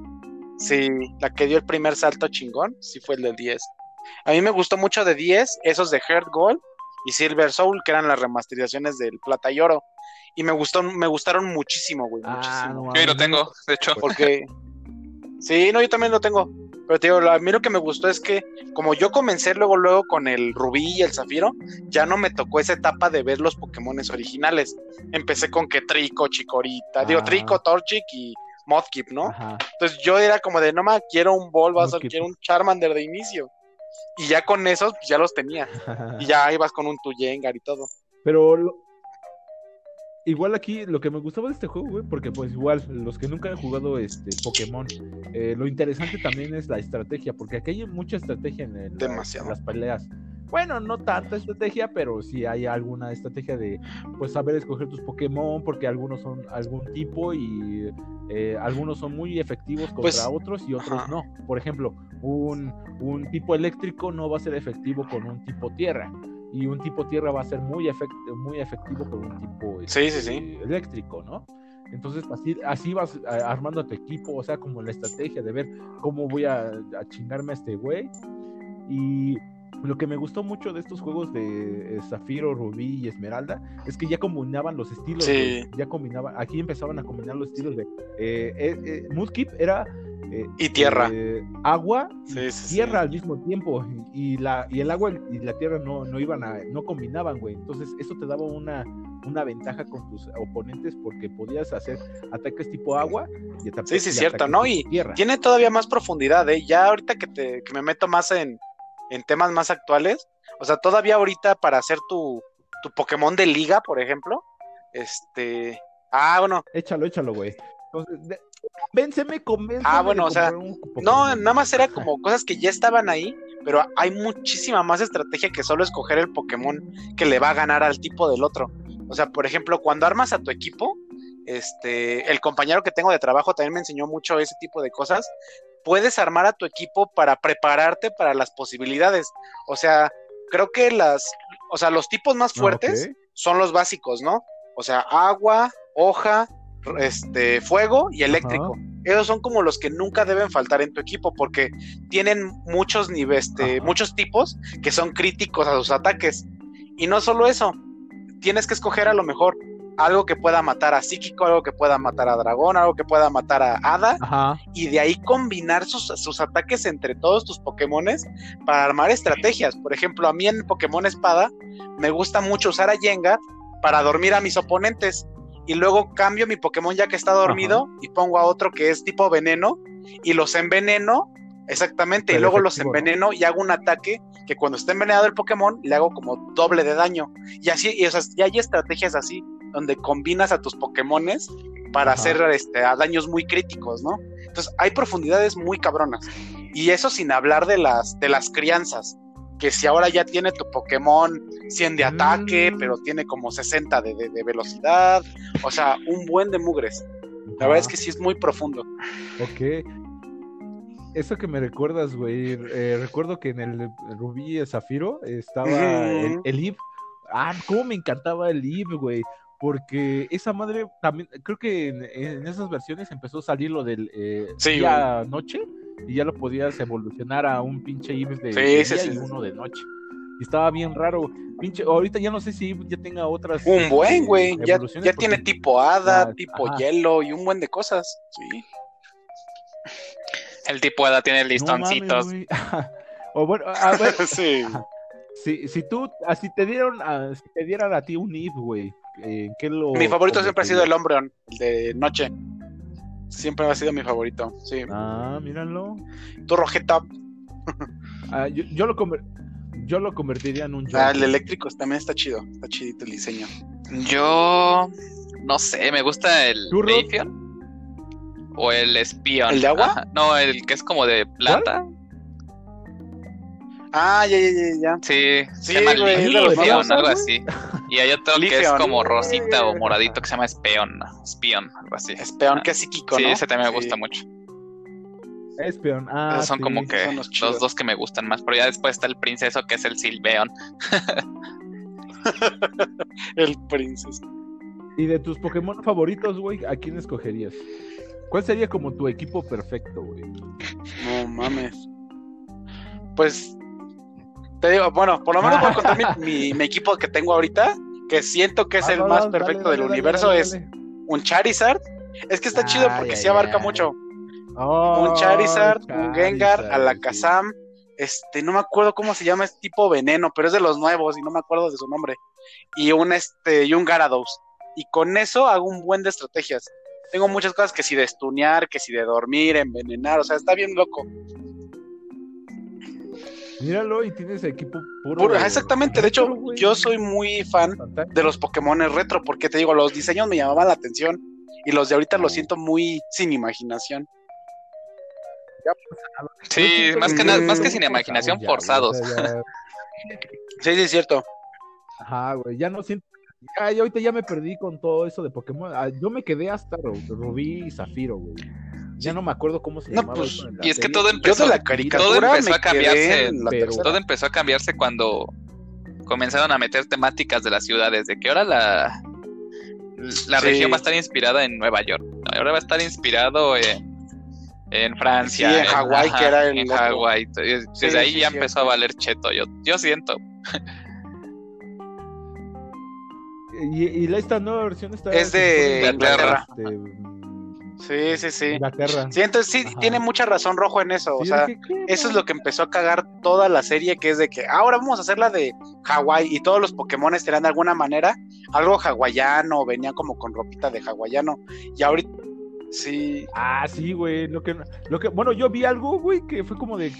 Sí, la que dio el primer salto chingón, sí fue el del 10. A mí me gustó mucho de 10, esos de Heart Gold y Silver Soul, que eran las remasterizaciones del Plata y Oro. Y me gustó, me gustaron muchísimo, güey, Ah, muchísimo. no Yo ahí lo tengo, de hecho. Porque. Sí, no, yo también lo tengo. Pero te digo, lo- a mí lo que me gustó es que como yo comencé luego luego con el rubí y el zafiro, ya no me tocó esa etapa de ver los Pokémones originales. Empecé con que Trico, Chikorita, digo Ah. Trico, Torchic y Mudkip, ¿no? Ajá. Entonces yo era como de, no más, quiero un Bulbasaur, quiero un Charmander de inicio. Y ya con esos, pues ya los tenía. Y ya ibas con un Tuyengar y todo. Pero lo- igual aquí lo que me gustaba de este juego, güey, porque pues igual los que nunca han jugado este Pokémon, eh, lo interesante también es la estrategia, porque aquí hay mucha estrategia en, el- en Demasiado. las peleas. Bueno, no tanta estrategia, pero sí hay alguna estrategia de pues saber escoger tus Pokémon, porque algunos son algún tipo y eh, algunos son muy efectivos contra Pues, otros y otros ajá. no. Por ejemplo, un, un tipo eléctrico no va a ser efectivo con un tipo tierra y un tipo tierra va a ser muy, efect- muy efectivo con un tipo Sí, sí, sí. este, eléctrico, ¿no? Entonces así, así vas eh, armando tu equipo, o sea, como la estrategia de ver cómo voy a, a chingarme a este güey. Y lo que me gustó mucho de estos juegos de eh, Zafiro, Rubí y Esmeralda es que ya combinaban los estilos. Sí. Ya combinaban, aquí empezaban a combinar los estilos de... Eh, eh, eh, Mudkip era... Y tierra. agua Sí, sí, tierra al mismo tiempo y la y el agua y la tierra no, no iban a no combinaban güey entonces eso te daba una una ventaja con tus oponentes porque podías hacer ataques tipo agua y ataques Sí, sí, y cierto, ¿no? Y tierra tiene todavía más profundidad, ¿eh? Ya ahorita que, te, que me meto más en, en temas más actuales, o sea, todavía ahorita para hacer tu, tu Pokémon de liga, por ejemplo, este... Ah, bueno, échalo échalo güey entonces de- vénseme Ah, bueno, o sea, no, nada más era como cosas que ya estaban ahí, pero hay muchísima más estrategia que solo escoger el Pokémon que le va a ganar al tipo del otro. O sea, por ejemplo, cuando armas a tu equipo, este, el compañero que tengo de trabajo también me enseñó mucho ese tipo de cosas. Puedes armar a tu equipo para prepararte para las posibilidades. O sea, creo que las, o sea, los tipos más Ah, fuertes son los básicos, ¿no? O sea, agua, hoja, este, fuego y eléctrico. Esos son como los que nunca deben faltar en tu equipo porque tienen muchos niveles, este, muchos tipos que son críticos a sus ataques. Y no solo eso, tienes que escoger a lo mejor algo que pueda matar a psíquico, algo que pueda matar a dragón, algo que pueda matar a hada Ajá. y de ahí combinar sus, sus ataques entre todos tus Pokémones para armar estrategias. Por ejemplo, a mí en Pokémon Espada me gusta mucho usar a Jengar para dormir a mis oponentes. Y luego cambio mi Pokémon ya que está dormido y pongo a otro que es tipo veneno y los enveneno. Exactamente, y luego los enveneno y hago un ataque que cuando esté envenenado el Pokémon le hago como doble de daño. Y así, y, o sea, y hay estrategias así donde combinas a tus Pokémones para Ajá. hacer este, a daños muy críticos, ¿no? Entonces hay profundidades muy cabronas. Y eso sin hablar de las, de las crianzas. Que si ahora ya tiene tu Pokémon 100 de ataque, Mm. pero tiene como 60 de, de- de velocidad. O sea, un buen de mugres. La verdad es que sí es muy profundo. Ok. Eso que me recuerdas, güey. eh, recuerdo que en el Rubí y el Zafiro estaba el, Ujú. el Eve. Ah, cómo me encantaba el Eve, güey. Porque esa madre también, creo que en, en esas versiones empezó a salir lo del eh, Sí, día noche y ya lo podías evolucionar a un pinche Eve de, Sí, de sí, día sí, y sí. uno de noche. Y estaba bien raro. Pinche, ahorita ya no sé si ya tenga otras. Un buen, eh, güey. Ya, tiene tipo hada, tipo ajá. hielo y un buen de cosas. Sí. El tipo Hada tiene No mames, listoncitos. o bueno, a ver, sí. Si, si tú, ah, si te dieron, a, si te dieran a ti un Eve, güey, eh, ¿en qué lo Mi favorito siempre ha sido el? Umbreon, el de noche. Siempre ha sido mi favorito. Sí. Ah, míralo. Tu rojeta. Ah, yo, yo lo yo lo convertiría en un Ah, el eléctrico también está chido. Está chidito el diseño. Yo no sé, me gusta el o el Espion. ¿El de agua? Ajá. No, el que es como de planta. Ah, ya, ya, ya, ya. Sí, Sí, se llama güey, algo así. Y hay otro que es como rosita o moradito que se llama Espeon, Espion, algo así. Es peón que es psíquico, Sí, ¿no? ese también me gusta mucho. Espion. Ah, Esos son sí. como que son los dos que me gustan más. Pero ya después está el princeso que es el Silveon. El princess. Y de tus Pokémon favoritos, güey, ¿a quién escogerías? ¿Cuál sería como tu equipo perfecto, güey? No mames. Pues. Te digo, bueno, por lo menos voy a contar mi, mi- mi equipo que tengo ahorita. Que siento que es Ah, el no, más perfecto dale, del dale, universo. dale, es dale. un Charizard. Es que está chido Ay, porque ay, sí abarca mucho. Oh, un Charizard, un Gengar, Alakazam, este, no me acuerdo cómo se llama, es tipo veneno, pero es de los nuevos y no me acuerdo de su nombre. Y un este, y un Gyarados. Y con eso hago un buen de estrategias. Tengo muchas cosas que si de estunear, que si de dormir, envenenar, o sea, está bien loco. Sí. Míralo y tienes equipo puro. Puro- exactamente, de hecho, yo soy muy fan de los Pokémon retro, porque te digo, los diseños me llamaban la atención y los de ahorita los siento muy sin imaginación. Sí, Yo siento más que, que nada, más que sin imaginación, ya, forzados. ya- Sí, sí, es cierto. Ajá, güey, ya no siento. Ya ahorita ya me perdí con todo eso de Pokémon. Ah, Yo me quedé hasta Ru- Rubí y Zafiro, güey. Ya no me acuerdo cómo se No, llamaba pues, eso en la Y es que todo empezó, de la todo empezó a cambiarse, quedé en la pero- tercera. todo empezó a cambiarse cuando comenzaron a meter temáticas de las ciudades, de que ahora la, la Sí. región va a estar inspirada en Nueva York, ahora va a estar inspirado en, en Francia, Sí, en Hawái, que era el en. Hawái. Desde Sí, ahí sí, ya empezó a valer cheto, yo, yo siento. Y, y la- esta nueva versión está. Es de Inglaterra. este, Sí, sí, sí. Inglaterra. Sí, entonces sí, Ajá. tiene mucha razón Rojo en eso. o sea, eso es lo que empezó a cagar toda la serie, que es de que ahora vamos a hacer la de Hawái y todos los Pokémon tenían de alguna manera algo hawaiano, venían como con ropita de hawaiano. Y ahorita, sí, Ah, sí, güey. Lo que, lo que, bueno, yo vi algo, güey, que fue como de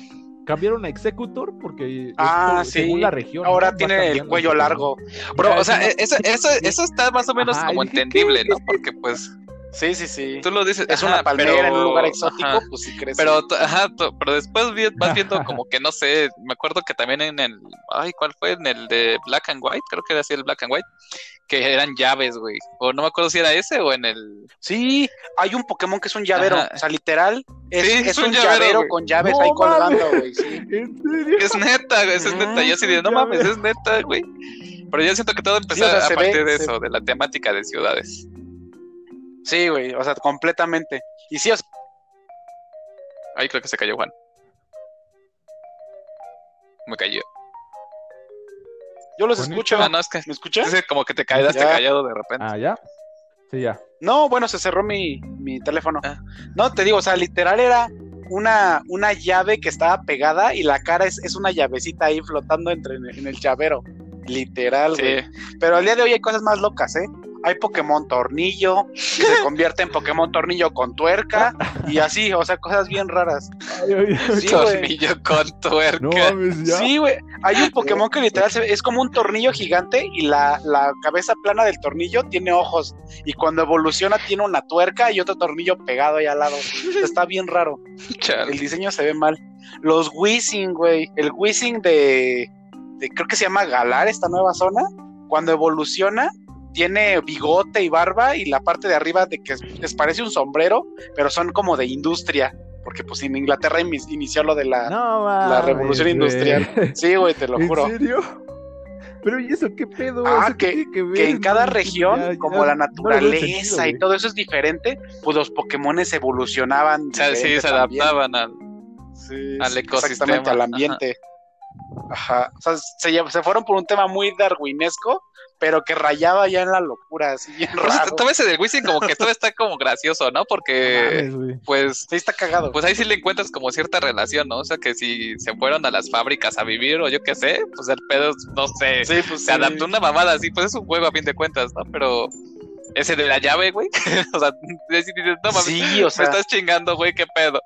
cambiaron a Executor porque es Ah, sí. según la región. ahora tiene el cuello largo. Bro, o sea, es eso, eso, eso está más o menos Ajá, como dije, entendible, ¿qué? ¿no? Porque pues Sí, sí, sí. tú lo dices, Es una palmera pero- en un lugar exótico, ajá. pues sí crece. Pero, ajá, pero después vi- vas viendo como que no sé, me acuerdo que también en el, ay, ¿cuál fue? En el de Black and White, creo que era así el Black and White, que eran llaves, güey. O no me acuerdo si era ese o en el... Sí, hay un Pokémon que es un llavero. Ajá. O sea, literal, es, Sí, es es un un llavero, con llaves No ahí mames. colgando, güey. Sí. ¿En serio? Es neta, güey, es neta. Yo así de, no mames, es neta, güey. Pero yo siento que todo empezó o sea, a partir ve- de eso, de la temática de ciudades. Sí, güey, o sea, completamente. Y sí, o sea, Ahí creo que se cayó Juan. Me cayó. yo los escucho. Ah, no, es que ¿Me escuchas? es que como que te quedaste Ya. callado de repente. Ah, ya. Sí, ya. No, bueno, se cerró mi, mi teléfono. Ah. No, te digo, o sea, literal era una, una llave que estaba pegada y la cara es, es una llavecita ahí flotando entre en el llavero. Literal, Sí. güey. Pero al día de hoy hay cosas más locas, ¿eh? Hay Pokémon tornillo, que se convierte en Pokémon tornillo con tuerca y así, o sea, cosas bien raras. Ay, ay, ay. Sí, güey. Tornillo con tuerca. No mames, ya. Sí, güey. Hay un Pokémon que literal se ve- es como un tornillo gigante y la, la cabeza plana del tornillo tiene ojos. Y cuando evoluciona tiene una tuerca y otro tornillo pegado ahí al lado. Está bien raro. Chale. El diseño se ve mal. Los Whizzing, güey. El Whizzing de, de- Creo que se llama Galar, esta nueva zona. Cuando evoluciona, tiene bigote y barba. Y la parte de arriba de que es- les parece un sombrero, pero son como de industria. Porque pues en Inglaterra inici- inició lo de la. No mames. La revolución güey. industrial. Sí, güey, te lo ¿En juro. serio? Pero ¿y eso qué pedo? Ah, ¿Eso qué que- tiene que, ver? que en cada región, ya- ya como la no naturaleza sentido, y güey. todo eso es diferente, pues los Pokémon evolucionaban. O sea, sí, se adaptaban al, Sí, al sí, ecosistema. Exactamente, al ambiente. Ajá. O sea, se fueron por un tema muy darwinesco, pero que rayaba ya en la locura, así bien Pues, raro. todo ese del Wizzing como que todo está como gracioso, ¿no? No Porque, mames, pues, Sí, está cagado. pues ahí sí le encuentras como cierta relación, ¿no? O sea, que si se fueron a las fábricas a vivir o yo qué sé, pues el pedo, no sé, sí, pues se sí. adaptó una mamada así, pues es un juego a fin de cuentas, ¿no? Pero ese de la llave, güey, o sea, dices, no mames, Sí, o me sea, estás chingando, güey, qué pedo.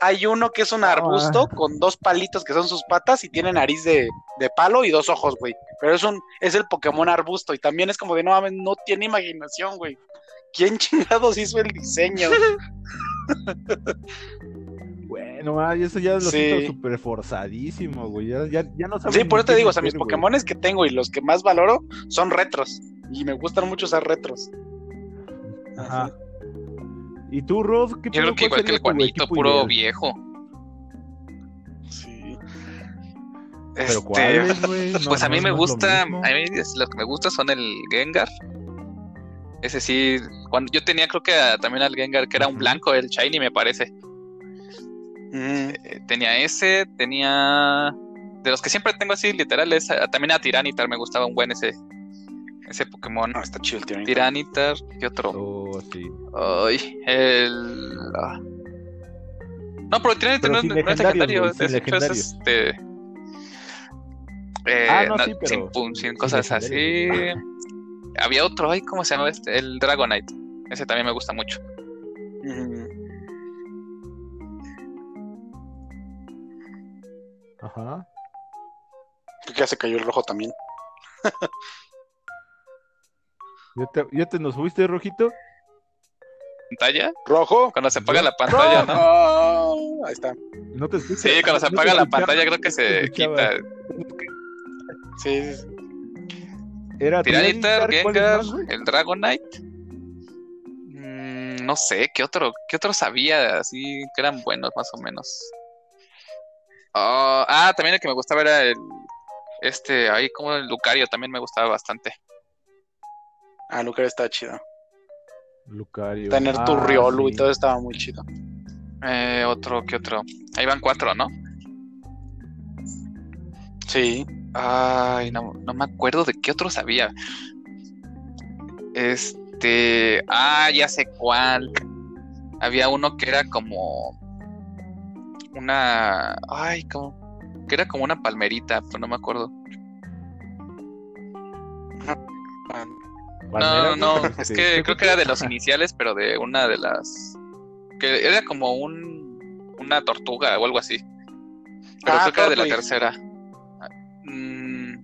Hay uno que es un Ah. arbusto con dos palitos que son sus patas y tiene nariz de, de palo y dos ojos, güey. Pero es un, es el Pokémon arbusto y también es como de no mames, no tiene imaginación, güey. ¿Quién chingados hizo el diseño? Bueno, eso ya lo Sí. siento súper forzadísimo, güey. Ya, ya, ya no Sí, por eso te digo, o sea, mis. Pokémones que tengo y los que más valoro son retros. Y me gustan mucho usar retros. Ajá. ¿Y tú, Rod? ¿Qué Yo creo que igual ¿Cuál que el Juanito, puro ideal? viejo. Sí. ¿Pero Este, cuáles, güey? No, Pues a no, mí me no es gusta, a mí es- lo que me gusta son el Gengar. Ese sí, cuando yo tenía creo que a- también al Gengar que era un blanco, el Shiny me parece. mm, Eh, tenía ese, tenía de los que siempre tengo así literales, también a Tiranitar me gustaba un buen ese ese Pokémon. no, está chido el Tiranitar. Tiranitar, ¿qué otro? Oh, sí. Ay, el ah, No, pero tiene, Pero no, no es legendario. es, hecho, es, este. eh, Ah, no, na- sí, pero sin, pun- sin cosas así. legendario. Había otro, ay, ¿cómo se llama este? El Dragonite. Ese también me gusta mucho. Ajá. Creo que ya se cayó el rojo también. ¿Ya te, ya te nos fuiste, Rojito? ¿Pantalla? ¿Rojo? Cuando se apaga la pantalla, ¿no? ¡Oh! Ahí está. No te escuchas. Sí, cuando se No apaga la pantalla creo que se quita. Sí. Era Tiranitar, Tyranitar, ¿cuál es Gengar, el Dragonite. Mm, no sé, ¿qué otro, qué otro sabía así que eran buenos más o menos? Oh, ah, también el que me gustaba era el este, ahí como el Lucario también me gustaba bastante. Ah, Lucario está chido. Lucario. Tener tu Ah, Riolu y todo estaba muy chido. Eh, otro, ¿qué otro? Ahí van cuatro, ¿no? Sí. Ay, no, no me acuerdo de qué otro sabía. Este, ah, ya sé cuál. Había uno que era como una, ay, como que era como una palmerita, pero no me acuerdo. No, no, güey, es que ¿qué creo que era de los iniciales, pero de una de las que era como un una tortuga o algo así. Pero Ah, creo que era de la tercera. Mm,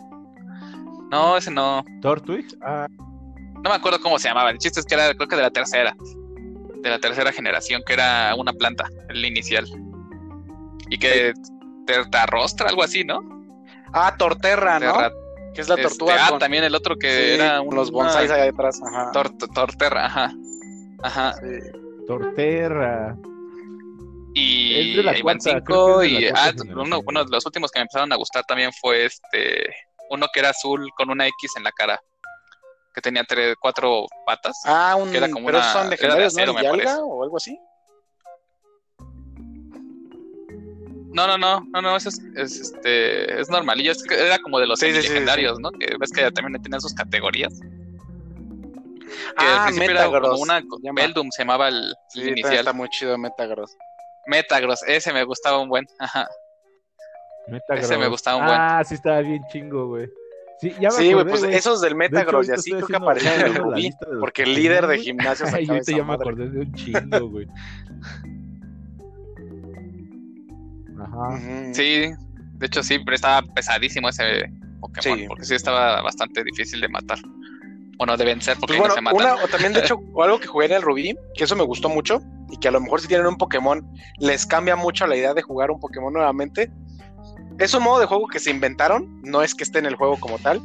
no, ese no. Tortwig. Ah, No me acuerdo cómo se llamaba. El chiste es que era, creo que de la tercera. De la tercera generación, que era una planta, el inicial. Y que te, te arrostra, algo así, ¿no? Ah, Torterra, ¿no? Terra- Que es la este, tortuga. ah, con- también el otro que sí, era un, los bonsais allá detrás. Ajá. torterra, ajá. Ajá. Sí. Torterra. Y Es de la cinco. que es de la Y ah, uno, uno de los últimos que me empezaron a gustar también fue este. Uno que era azul con una X en la cara. Que tenía tres, cuatro patas. Ah, un, Que era como pero una- son era de legendarios, acero, ¿no? me ¿Yalga parece. o algo así? No, no, no, no, no, eso es, es, este, es normalillo, es que era como de los Sí, sí, sí, legendarios, ¿no? Que ves que también tenían sus categorías. Que al Ah, principio era Metagross. como una llama. Beldum se llamaba el, Sí, inicial. está muy chido Metagross. Metagross, ese me gustaba un buen. Ajá. Metagross. Ese me gustaba un buen. Ah, sí, estaba bien chingo, güey. Sí, ya me Sí, güey, acordé, pues esos del De hecho, Metagross y así creo que aparecían en el Rubí. Porque el líder de gimnasio Ay, ahorita esa ya me acordé de un chingo, güey. Ajá. Sí, de hecho sí, pero estaba pesadísimo ese Pokémon, Sí. porque sí estaba bastante difícil de matar. Bueno, de vencer, porque Pues bueno, no se matan. una, o también de hecho, o algo que jugué en el Rubí, que eso me gustó mucho, y que a lo mejor si tienen un Pokémon, les cambia mucho la idea de jugar un Pokémon nuevamente. Es un modo de juego que se inventaron, no es que esté en el juego como tal,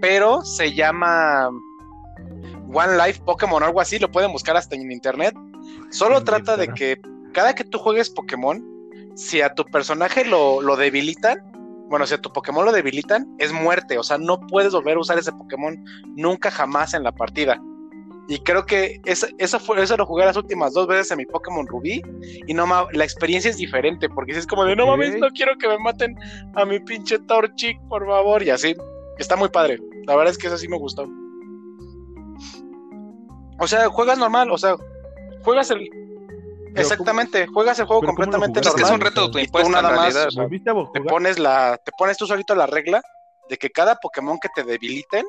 pero se llama One Life Pokémon o algo así, lo pueden buscar hasta en internet. Solo Sí, trata de que cada que tú juegues Pokémon, si a tu personaje lo, lo debilitan, bueno, si a tu Pokémon lo debilitan, es muerte, o sea, no puedes volver a usar ese Pokémon nunca jamás en la partida. Y creo que esa- eso, fue, eso lo jugué las últimas dos veces en mi Pokémon Rubí. Y no la experiencia es diferente, porque si es como de no mames, no quiero que me maten a mi pinche Torchic, por favor. Y así. Está muy padre. La verdad es que eso sí me gustó. O sea, juegas normal, o sea, juegas el. Exactamente, juegas el juego pero ¿cómo lo completamente Pues es que es normal. un reto tú nada más, realidad. o sea, ¿Volviste a te pones la, te pones tú solito la regla de que cada Pokémon que te debiliten,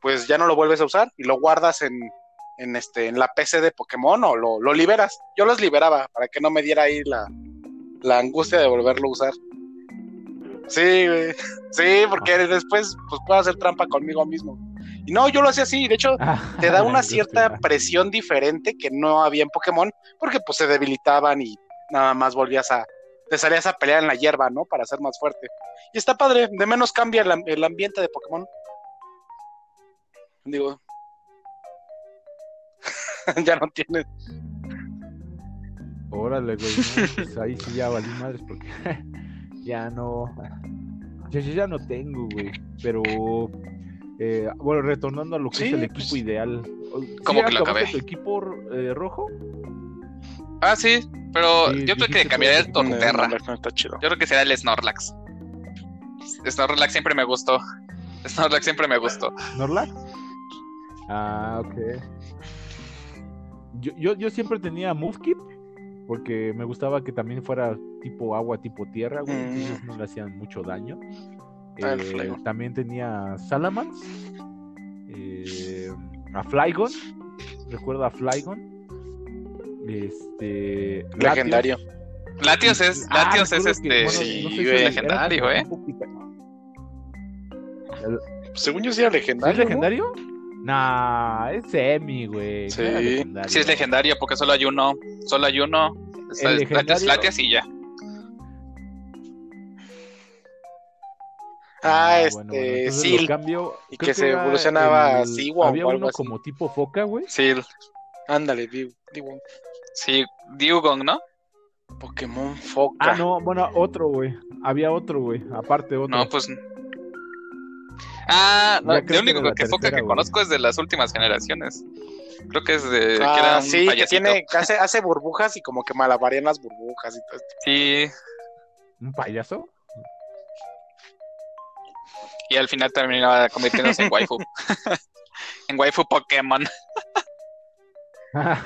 pues ya no lo vuelves a usar y lo guardas en, en este, en la PC de Pokémon o lo, lo liberas. Yo los liberaba para que no me diera ahí la, la angustia de volverlo a usar. Sí. Sí, porque después pues puedo hacer trampa conmigo mismo. Y no, yo lo hacía así, de hecho, Ah, te da una cierta industria. presión diferente que no había en Pokémon, porque pues se debilitaban y nada más volvías a, te salías a pelear en la hierba, ¿no? Para ser más fuerte. Y está padre, de menos cambia el, am- el ambiente de Pokémon. Digo, ya no tiene. Órale, güey. no, pues ahí sí ya valí madres porque ya no. Ya, yo ya no tengo, güey. Pero. Eh, bueno, retornando a lo que Sí, es el pues, equipo ideal. ¿cómo ¿Sí que lo acabé? tu equipo eh, rojo? Ah, sí, pero Sí, yo creo que cambiaría el Torterra. No, no. Yo creo que será el Snorlax. Snorlax siempre me gustó. Snorlax siempre me gustó. ¿Norlax? Ah, ok. Yo, yo, yo siempre tenía Movekip porque me gustaba que también fuera tipo agua, tipo tierra, güey, Mm. entonces no le hacían mucho daño. Ah, Eh, también tenía Salamence, eh, a Flygon, recuerda a Flygon. Este. Legendario. Latios es, Ah, Latios es este que, bueno, sí, no sé güey, era- era legendario, ¿eh? Según yo sí era ¿Sí legendario. ¿Es legendario? Nah, es semi, güey. Sí. Sí, es legendario porque solo hay uno. Solo hay uno. Legendario- Latias y ya. Ah, bueno, este, bueno, Seal. lo cambio. Y que se evolucionaba a el- Había o algo uno así. como tipo foca, güey. Sí, Ándale, digo, digo, sí, Dugong, ¿no? Pokémon Foca. Ah, no, bueno, otro, güey. Había otro, güey. Aparte otro. No, pues. Ah, no, que único que foca tercera, que conozco es de las últimas generaciones. Creo que es de. que Ah, era un sí, que tiene, que hace, hace burbujas y como que malabarean las burbujas y todo esto. Sí, ¿Un payaso? Y al final terminaba convirtiéndose en waifu. en waifu Pokémon.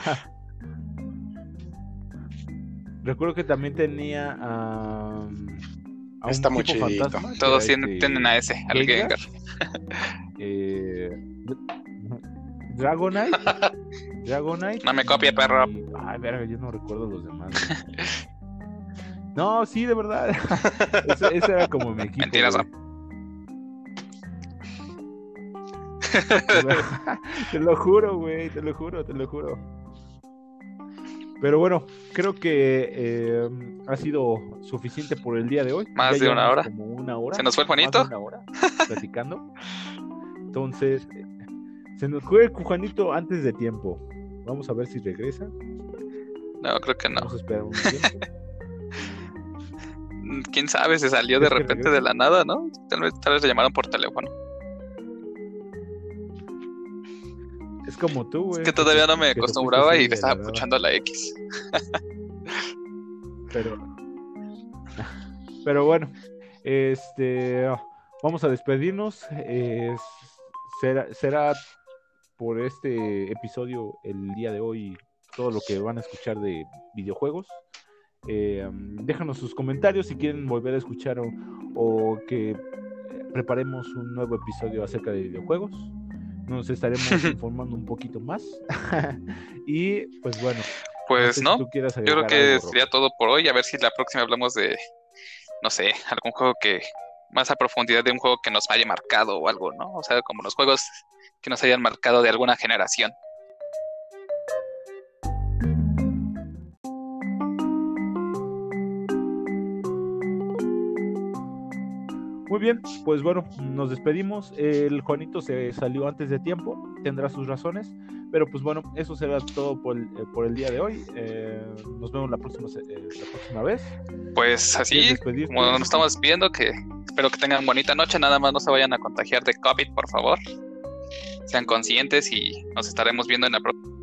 Recuerdo que también tenía am, a un Está muy tipo chidito. fantasma. Todos tienen, este, tienen a ese, al Gengar. Gengar. eh, Dragonite. Dragonite. No me copie, perro. y- Ay, verga, yo no recuerdo los demás. No, sí, de verdad. ese, ese era como mi equipo. Mentiroso. güey. te lo juro, güey, te lo juro, te lo juro. Pero bueno, creo que eh, ha sido suficiente por el día de hoy. Más Ya de una hora. Como una hora. ¿Se nos fue el más de Juanito? una hora platicando. Entonces, eh, se nos fue el Juanito antes de tiempo. Vamos a ver si regresa. No, creo que no. Vamos a esperar un tiempo. Quién sabe, se salió de ¿Crees que repente de la nada, ¿no? Tal vez, tal vez le llamaron por teléfono. Como tú, güey. Es que todavía no me acostumbraba y le estaba la nada. puchando a la X. Pero, pero bueno, este, vamos a despedirnos. eh, será, será por este episodio el día de hoy todo lo que van a escuchar de videojuegos. Eh, déjanos sus comentarios si quieren volver a escuchar o, o que preparemos un nuevo episodio acerca de videojuegos. Nos estaremos informando un poquito más. y pues bueno. Pues sé no, yo creo que algo, sería todo por hoy. A ver si la próxima hablamos de, no sé, algún juego que más a profundidad de un juego que nos haya marcado o algo, ¿no? O sea, como los juegos que nos hayan marcado de alguna generación. Muy bien, pues bueno, nos despedimos. El Juanito se salió antes de tiempo, tendrá sus razones, pero pues bueno, eso será todo por el, eh, por el día de hoy. Eh, nos vemos la próxima, eh, la próxima vez. Pues así, nos estamos viendo, que espero que tengan bonita noche. Nada más no se vayan a contagiar de COVID, por favor. Sean conscientes y nos estaremos viendo en la próxima.